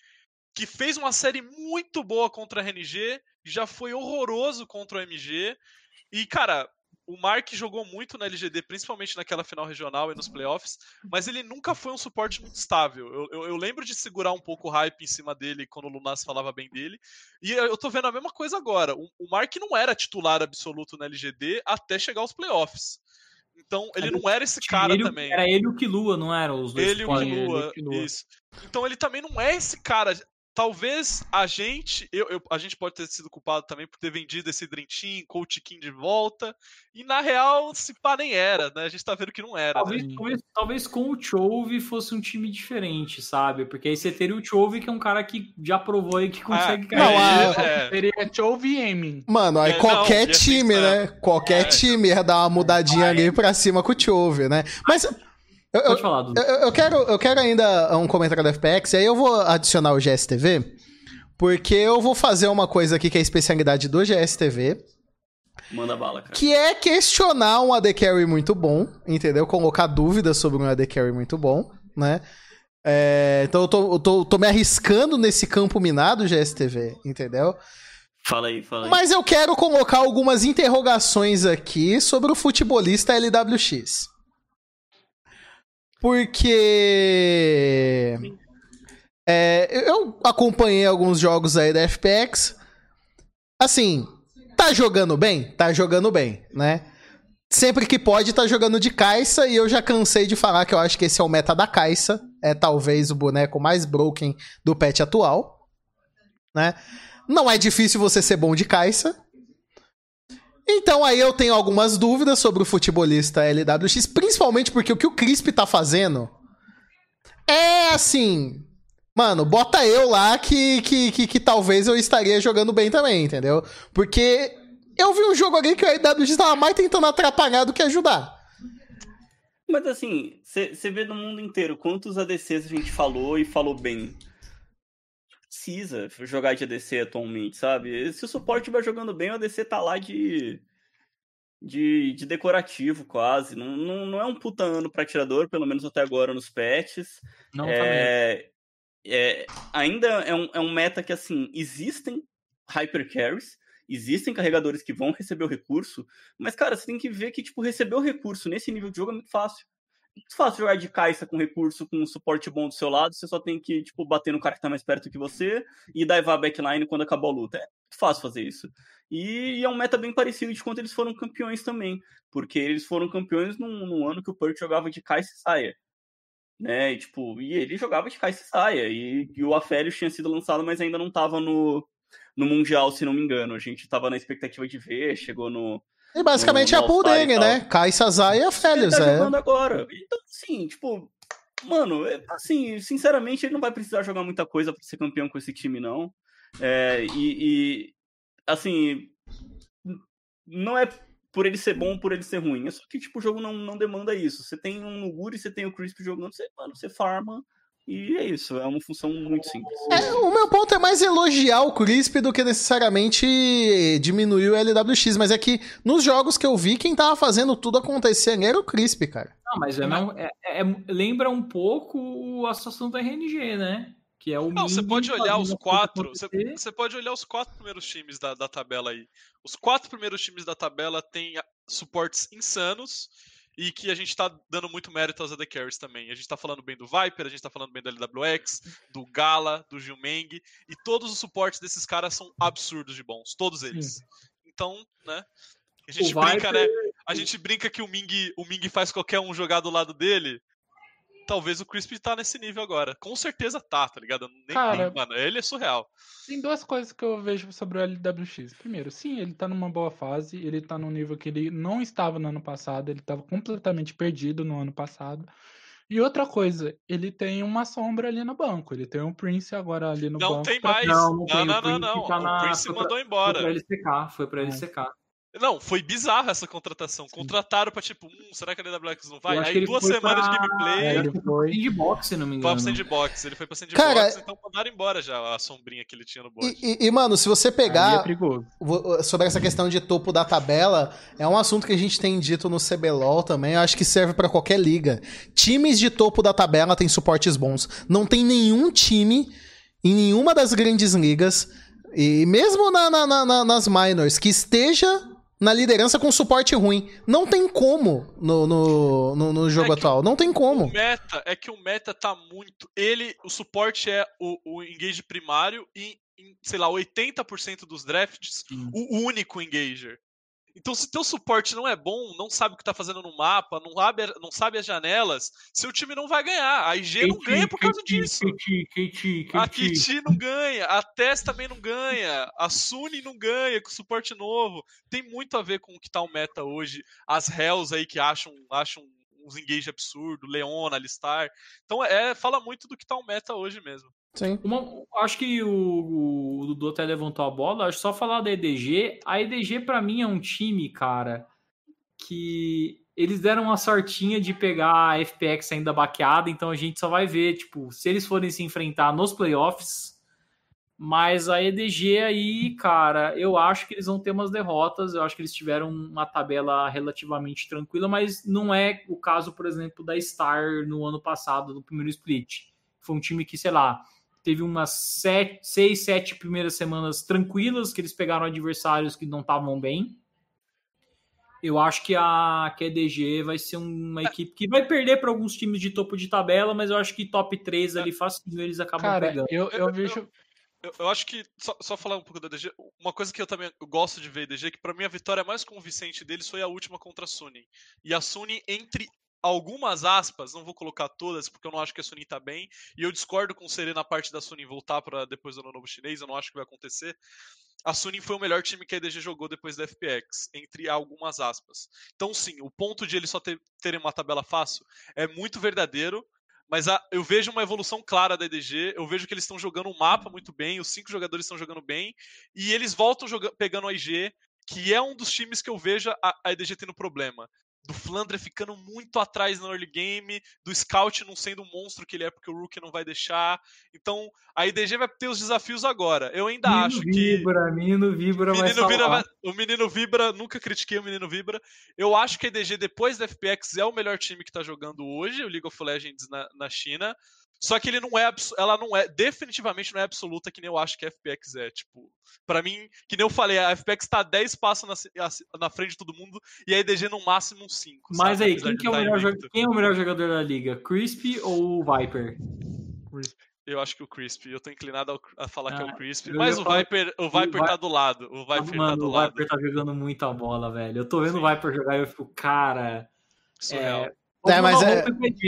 Que fez uma série muito boa contra a RNG, já foi horroroso contra o MG. E, cara, o Mark jogou muito na LGD, principalmente naquela final regional e nos playoffs, mas ele nunca foi um suporte muito estável. Eu, eu- eu lembro de segurar um pouco o hype em cima dele quando o Lunas falava bem dele. E eu tô vendo a mesma coisa agora. O, o Mark não era titular absoluto na LGD até chegar aos playoffs. Então, ele não era esse cara ele, também. Era ele e o Kilua, não era? Os dois Ele e o Kilua, isso. Então ele também não é esse cara talvez a gente, eu, eu, a gente pode ter sido culpado também por ter vendido esse Dream Team, Coach King de volta, e na real, se pá, nem era, né? A gente tá vendo que não era. Talvez, né? talvez, talvez, com o Chove fosse um time diferente, sabe? Porque aí você teria o Chove, que é um cara que já provou aí que consegue ah, Não, a... é. Seria Chove e Emin. Mano, aí é, qualquer não, time, né? Qualquer é. time ia dar uma mudadinha ali pra cima com o Chove, né? Mas. Eu, eu, falar, eu, eu, quero, eu quero ainda um comentário da FPX, aí eu vou adicionar o GSTV. Porque eu vou fazer uma coisa aqui que é a especialidade do GSTV. Manda bala, cara. Que é questionar um AD Carry muito bom, entendeu? Colocar dúvidas sobre um AD Carry muito bom, né? É, então eu tô, eu, tô, tô me arriscando nesse campo minado GSTV, entendeu? Fala aí, fala aí. Mas eu quero colocar algumas interrogações aqui sobre o futebolista LWX. Porque. É, eu acompanhei alguns jogos aí da FPX. Assim, tá jogando bem? Tá jogando bem, né? Sempre que pode, tá jogando de caixa. E eu já cansei de falar que eu acho que esse é o meta da caixa. É talvez o boneco mais broken do patch atual. Né? Não é difícil você ser bom de caixa. Então aí eu tenho algumas dúvidas sobre o futebolista LWX, principalmente porque o que o Crisp tá fazendo é assim. Mano, bota eu lá que, que, que, que, talvez eu estaria jogando bem também, entendeu? Porque eu vi um jogo ali que o AWX tava mais tentando atrapalhar do que ajudar. Mas assim, você vê no mundo inteiro quantos ADCs a gente falou e falou bem. Precisa jogar de ADC atualmente, sabe? Se o suporte vai jogando bem, o ADC tá lá de. De, de decorativo, quase. Não, não, não é um puta ano pra atirador, pelo menos até agora nos patches. Não, tá é, é, ainda é um, é um meta que, assim, existem hyper carries, existem carregadores que vão receber o recurso, mas, cara, você tem que ver que, tipo, receber o recurso nesse nível de jogo é muito fácil. Muito fácil jogar de caixa com recurso, com um suporte bom do seu lado, você só tem que, tipo, bater no cara que tá mais perto que você e divar a backline quando acabou a luta. É muito fácil fazer isso. E, e é um meta bem parecido de quando eles foram campeões também, porque eles foram campeões num, num ano que o Perk jogava de caixa e saia né? E, tipo, e ele jogava de caixa e saia. E, e o Aférios tinha sido lançado, mas ainda não estava no, no Mundial, se não me engano. A gente estava na expectativa de ver, chegou no. E basicamente é a pool dele, né? Caixa Zaya e Aférios, ele tá é. jogando agora. Então, assim, tipo, mano, é, assim, sinceramente, ele não vai precisar jogar muita coisa para ser campeão com esse time, não. É, e, e, assim, não é por ele ser bom ou por ele ser ruim. É só que, tipo, o jogo não, não demanda isso. Você tem um Nuguri, você tem o Crisp jogando, você, mano, você farma. E é isso, é uma função muito simples. É, o meu ponto é mais elogiar o Crisp do que necessariamente diminuir o LWX, mas é que nos jogos que eu vi, quem tava fazendo tudo acontecer era o Crisp, cara. Não, mas é, é, é, lembra um pouco a situação do RNG, né? que é o Não, você pode olhar os quatro. Você, você, pode olhar os quatro primeiros times da, da tabela aí. Os quatro primeiros times da tabela têm suportes insanos e que a gente tá dando muito mérito aos AD Carries também. A gente tá falando bem do Viper, a gente tá falando bem do LWX, do Gala, do Gilmeng, e todos os suportes desses caras são absurdos de bons, todos eles. Então, né? A gente o brinca, Viper... né? A gente brinca que o Ming, o Ming faz qualquer um jogar do lado dele talvez o Crispy tá nesse nível agora. Com certeza tá, tá ligado? Nem, Cara, nem, mano, ele é surreal. Tem duas coisas que eu vejo sobre o LWX. Primeiro, sim, ele tá numa boa fase, ele tá num nível que ele não estava no ano passado, ele tava completamente perdido no ano passado. E outra coisa, ele tem uma sombra ali no banco. Ele tem um Prince agora ali no não banco. Tem mais. Não, não, tem. não, não, não. Tá o Prince mandou embora. Foi pra ele secar, foi pra ele é. secar. Não, foi bizarra essa contratação. Sim. Contrataram pra tipo, hum, será que a LWX não vai? Aí duas semanas pra... de gameplay. É, ele foi sandbox, se não me engano. Foi pro sandbox, ele foi pra sandbox, Cara, então mandaram embora já a sombrinha que ele tinha no board. E, e, e mano, se você pegar é sobre essa questão de topo da tabela, é um assunto que a gente tem dito no CBLOL também, eu acho que serve para qualquer liga. Times de topo da tabela têm suportes bons. Não tem nenhum time em nenhuma das grandes ligas, e mesmo na, na, na, nas minors, que esteja na liderança com suporte ruim. Não tem como no, no, no, no jogo é atual. Não tem como. O meta é que o meta tá muito. Ele, o suporte é o, o engage primário e, em, sei lá, 80% dos drafts, o único engager. Então, se teu suporte não é bom, não sabe o que tá fazendo no mapa, não, abre, não sabe as janelas, seu time não vai ganhar. A IG não ganha por causa disso. A Kiti não ganha, a Tess também não ganha, a Suni não ganha com suporte novo. Tem muito a ver com o que tá o meta hoje. As Hells aí que acham, acham uns engage absurdo, Leona, Alistar. Então, é, fala muito do que tá o meta hoje mesmo. Sim. Uma, acho que o, o Dudu até levantou a bola. Acho só falar da EDG. A EDG, para mim, é um time, cara, que eles deram uma sortinha de pegar a FPX ainda baqueada. Então a gente só vai ver, tipo, se eles forem se enfrentar nos playoffs. Mas a EDG aí, cara, eu acho que eles vão ter umas derrotas. Eu acho que eles tiveram uma tabela relativamente tranquila, mas não é o caso, por exemplo, da Star no ano passado, no primeiro split. Foi um time que, sei lá, teve umas sete, seis, sete primeiras semanas tranquilas, que eles pegaram adversários que não estavam bem. Eu acho que a QDG vai ser uma equipe que vai perder para alguns times de topo de tabela, mas eu acho que top 3 ali facinho eles acabam Cara, pegando. Eu, eu vejo. Eu, eu, acho que, só, só, falar um pouco da DG, uma coisa que eu também gosto de ver a DG, que para mim a vitória mais convincente deles foi a última contra a Suni. E a Suni, entre algumas aspas, não vou colocar todas, porque eu não acho que a Sony tá bem, e eu discordo com o Serê na parte da Sony voltar para depois do ano novo chinês, eu não acho que vai acontecer. A Sony foi o melhor time que a EDG jogou depois da FPX, entre algumas aspas. Então, sim, o ponto de eles só ter, terem uma tabela fácil é muito verdadeiro, mas a, eu vejo uma evolução clara da EDG, eu vejo que eles estão jogando um mapa muito bem, os cinco jogadores estão jogando bem, e eles voltam jogando, pegando a IG, que é um dos times que eu vejo a EDG tendo problema do Flandre ficando muito atrás no early game, do Scout não sendo o monstro que ele é porque o Rookie não vai deixar. Então, a IDG vai ter os desafios agora. Eu ainda menino acho vibra, que. Menino Vibra, menino vibra vai O Menino Vibra, nunca critiquei o Menino Vibra. Eu acho que a IDG, depois da FPX, é o melhor time que tá jogando hoje, o League of Legends na, na China. Só que ele não é, ela não é, definitivamente não é absoluta que nem eu acho que a FPX é. Tipo, para mim, que nem eu falei, a FPX tá 10 passos na, na frente de todo mundo e a EDG no máximo uns 5. Mas sabe? aí, quem, que é o melhor, quem é o melhor jogador da liga? Crispy ou Viper? Eu acho que o Crispy. Eu tô inclinado a falar ah, que é o ah, Crispy. Mas o Viper, o Viper tá do lado. O Viper tá Mano, tá do lado. O Viper tá jogando muita bola, velho. Eu tô vendo Sim. o Viper jogar e eu fico, cara. Surreal. É, é, mas, é,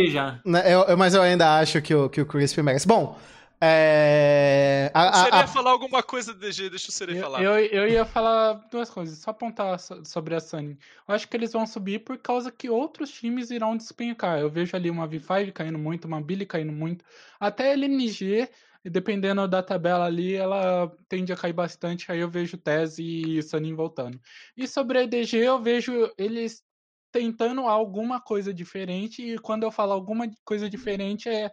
já. Né, eu, mas eu ainda acho que o, que o Crispy merece. Bom, é... A, a, a... falar alguma coisa DG, deixa o Sere falar. Eu, eu ia falar duas coisas, só apontar sobre a Sunny. Eu acho que eles vão subir por causa que outros times irão despencar. Eu vejo ali uma V5 caindo muito, uma Billy caindo muito. Até a LNG, dependendo da tabela ali, ela tende a cair bastante. Aí eu vejo Tese e Sunny voltando. E sobre a EDG, eu vejo eles tentando alguma coisa diferente, e quando eu falo alguma coisa diferente é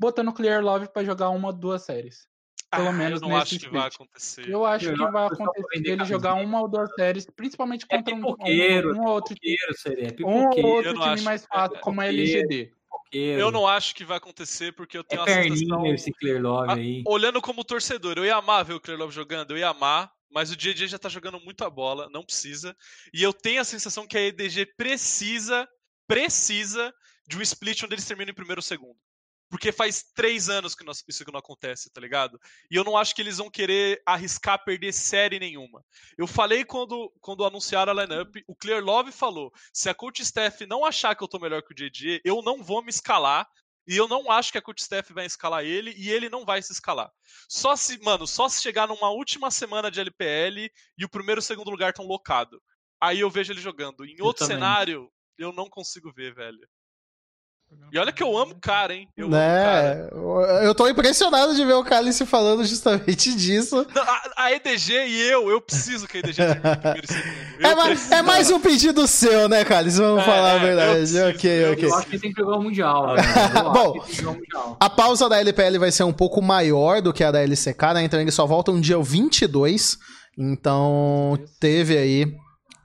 botando Clear Love para jogar uma ou duas séries. Pelo ah, menos eu não acho que vai acontecer. Eu acho eu que vai acontecer ele jogar uma ou duas séries, principalmente é contra é um, um, um, outro seria, é um ou outro time acho, mais fácil, é, como a LGD. Eu não acho que vai acontecer porque eu tenho é a sensação. Esse Clear Love aí. Olhando como torcedor, eu ia amar ver o Clear Love jogando, eu ia amar, mas o DJ já tá jogando muita bola, não precisa. E eu tenho a sensação que a EDG precisa, precisa de um split onde eles terminam em primeiro ou segundo. Porque faz três anos que isso não acontece, tá ligado? E eu não acho que eles vão querer arriscar perder série nenhuma. Eu falei quando, quando anunciaram a lineup, o Clear Love falou: se a coach staff não achar que eu tô melhor que o JJ, eu não vou me escalar e eu não acho que a coach staff vai escalar ele e ele não vai se escalar. Só se, mano, só se chegar numa última semana de LPL e o primeiro e o segundo lugar estão locado. Aí eu vejo ele jogando. Em outro cenário, eu não consigo ver, velho. E olha que eu amo o cara, hein? Eu né? Cara. Eu tô impressionado de ver o Cálice falando justamente disso. *laughs* Não, a, a, EDG e eu, eu preciso que a EDG termine primeiro e segundo. *laughs* É, mais, é mais um pedido seu, né, Cálice? Vamos é, falar a verdade. Preciso, ok, eu, ok. Eu acho que tem que jogar o Mundial. Né? *laughs* Bom, a pausa da LPL vai ser um pouco maior do que a da LCK, né? Então eles só voltam dia 22. Então teve aí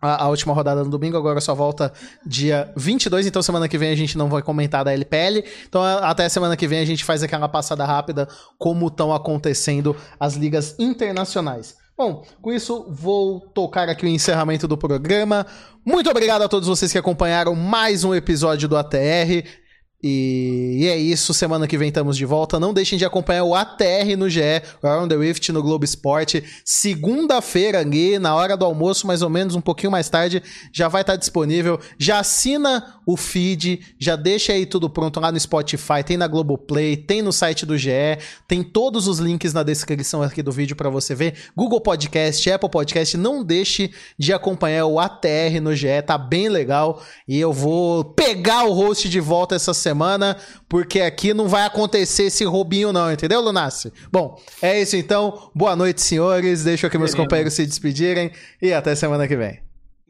a, última rodada no domingo, agora só volta dia 22, então semana que vem a gente não vai comentar da LPL. Então até semana que vem a gente faz aquela passada rápida como estão acontecendo as ligas internacionais. Bom, com isso vou tocar aqui o encerramento do programa. Muito obrigado a todos vocês que acompanharam mais um episódio do ATR. E, E é isso, semana que vem estamos de volta. Não deixem de acompanhar o ATR no GE, o Around the Rift no Globo Esporte. Segunda-feira na hora do almoço, mais ou menos, um pouquinho mais tarde, já vai estar disponível. Já assina o feed, já deixa aí tudo pronto lá no Spotify, tem na Globoplay, tem no site do GE, tem todos os links na descrição aqui do vídeo para você ver. Google Podcast, Apple Podcast, não deixe de acompanhar o ATR no GE, tá bem legal. E eu vou pegar o host de volta essa semana porque aqui não vai acontecer esse roubinho, não, entendeu, Lunassi? Bom, é isso então. Boa noite, senhores. Deixo aqui meus companheiros se despedirem e até semana que vem.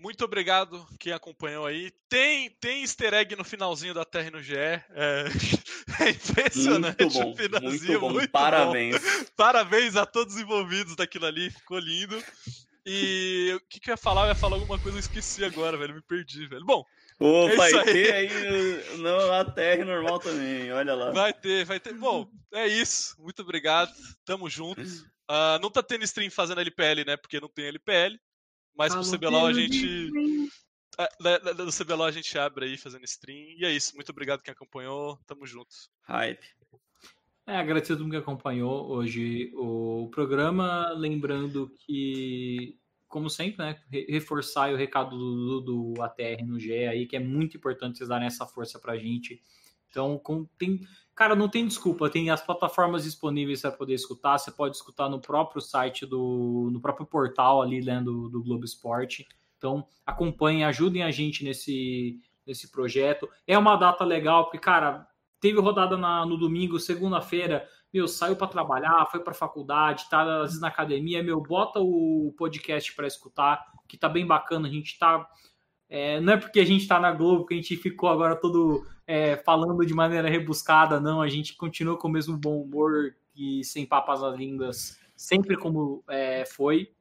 Muito obrigado quem acompanhou aí. Tem, tem easter egg no finalzinho da Terra no GE. É, *laughs* é impressionante muito bom, o finalzinho. Muito bom. muito Parabéns. bom. Parabéns a todos os envolvidos daquilo ali. Ficou lindo. E o que, que eu ia falar? Eu ia falar alguma coisa, eu esqueci agora, velho. Me perdi, velho. Bom, Ô, É vai isso aí. ter aí no ATR normal também, olha lá. Vai ter, vai ter. Bom, é isso. Muito obrigado. Tamo juntos. Ah, não tá tendo stream fazendo LPL, né? Porque não tem LPL. Mas Ah, pro CBLOL a gente. É, né, né, No CBLOL a gente abre aí fazendo stream. E é isso. Muito obrigado quem acompanhou. Tamo juntos. Hype. É, agradecer a todo mundo que acompanhou hoje o programa. Lembrando que, como sempre, né, re- reforçar o recado do, do, do ATR no GE aí, que é muito importante vocês darem essa força pra gente. Então, com, tem, cara, não tem desculpa, tem as plataformas disponíveis para poder escutar. Você pode escutar no próprio site do, no próprio portal ali né, do, do Globo Esporte. Então, acompanhem, ajudem a gente nesse, nesse projeto. É uma data legal, porque, cara, teve rodada na- no domingo, segunda-feira, meu, saiu para trabalhar, foi para faculdade, tá às vezes na academia, meu, bota o podcast para escutar, que tá bem bacana, a gente tá é, não é porque a gente tá na Globo que a gente ficou agora todo é, falando de maneira rebuscada, não, a gente continua com o mesmo bom humor e sem papas nas línguas, sempre como é, foi.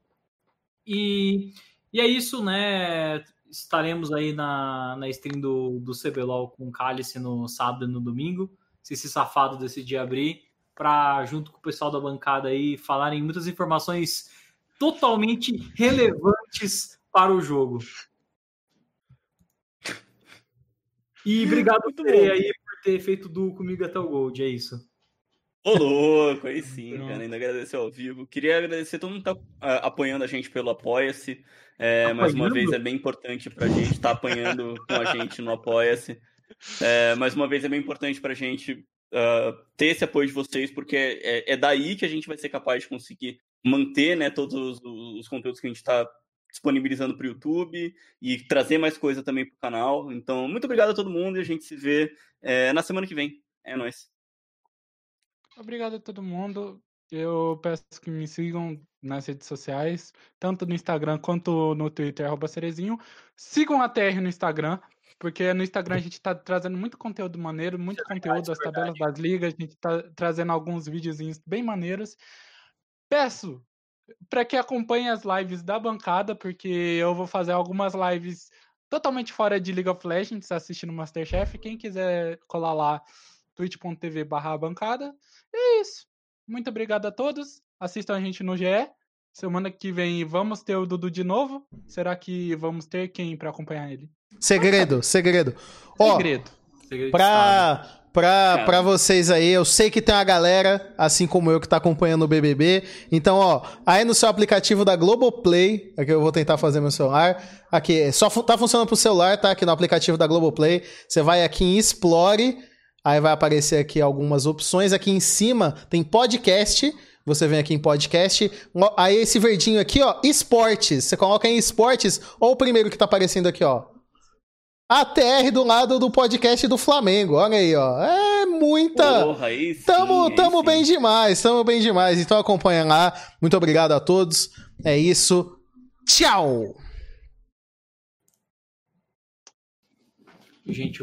E, e é isso, né? Estaremos aí na, na stream do, do CBLOL com o Cálice no sábado e no domingo. Se esse safado decidir abrir, para junto com o pessoal da bancada aí falarem muitas informações totalmente relevantes para o jogo. E obrigado Muito bom. aí por ter feito duo comigo até o Gold, é isso. Ô, louco, aí sim, Pronto. cara. Ainda agradecer ao vivo. Queria agradecer todo mundo que tá ah, apoiando a gente pelo Apoia-se. É, mais uma vez é bem importante pra gente estar apanhando com a gente no Apoia-se. É, mais uma vez é bem importante pra gente ah, ter esse apoio de vocês, porque é, é daí que a gente vai ser capaz de conseguir manter né, todos os, os conteúdos que a gente está disponibilizando para o YouTube e trazer mais coisa também para o canal. Então, muito obrigado a todo mundo e a gente se vê é, na semana que vem. É nóis. Obrigado a todo mundo. Eu peço que me sigam nas redes sociais, tanto no Instagram quanto no Twitter, arroba Cerezinho. Sigam a TR no Instagram, porque no Instagram a gente está trazendo muito conteúdo maneiro, muito conteúdo das tabelas das ligas, a gente está trazendo alguns videozinhos bem maneiros. Peço para que acompanhe as lives da bancada, porque eu vou fazer algumas lives totalmente fora de League of Legends, assistindo Masterchef. Quem quiser colar lá, twitch.tv barra bancada. É isso. Muito obrigado a todos. Assistam a gente no GE. Semana que vem vamos ter o Dudu de novo. Será que vamos ter quem para acompanhar ele? Segredo, segredo. Ó, Segredo. Segredo pra, pra, Cara. pra vocês aí, eu sei que tem uma galera, assim como eu, que tá acompanhando o BBB. Então, ó, aí no seu aplicativo da Globoplay, aqui eu vou tentar fazer meu celular. Aqui, só fu- tá funcionando pro celular, tá? Aqui no aplicativo da Globoplay. Você vai aqui em Explore, aí vai aparecer aqui algumas opções. Aqui em cima tem podcast. Você vem aqui em podcast. Aí esse verdinho aqui, ó, esportes. Você coloca em esportes, ou o primeiro que tá aparecendo aqui, ó. ATR do lado do podcast do Flamengo. Olha aí, ó. É muita. Porra, aí sim, Tamo, aí tamo sim. bem demais, tamo bem demais. Então acompanha lá. Muito obrigado a todos. É isso. Tchau! Gente,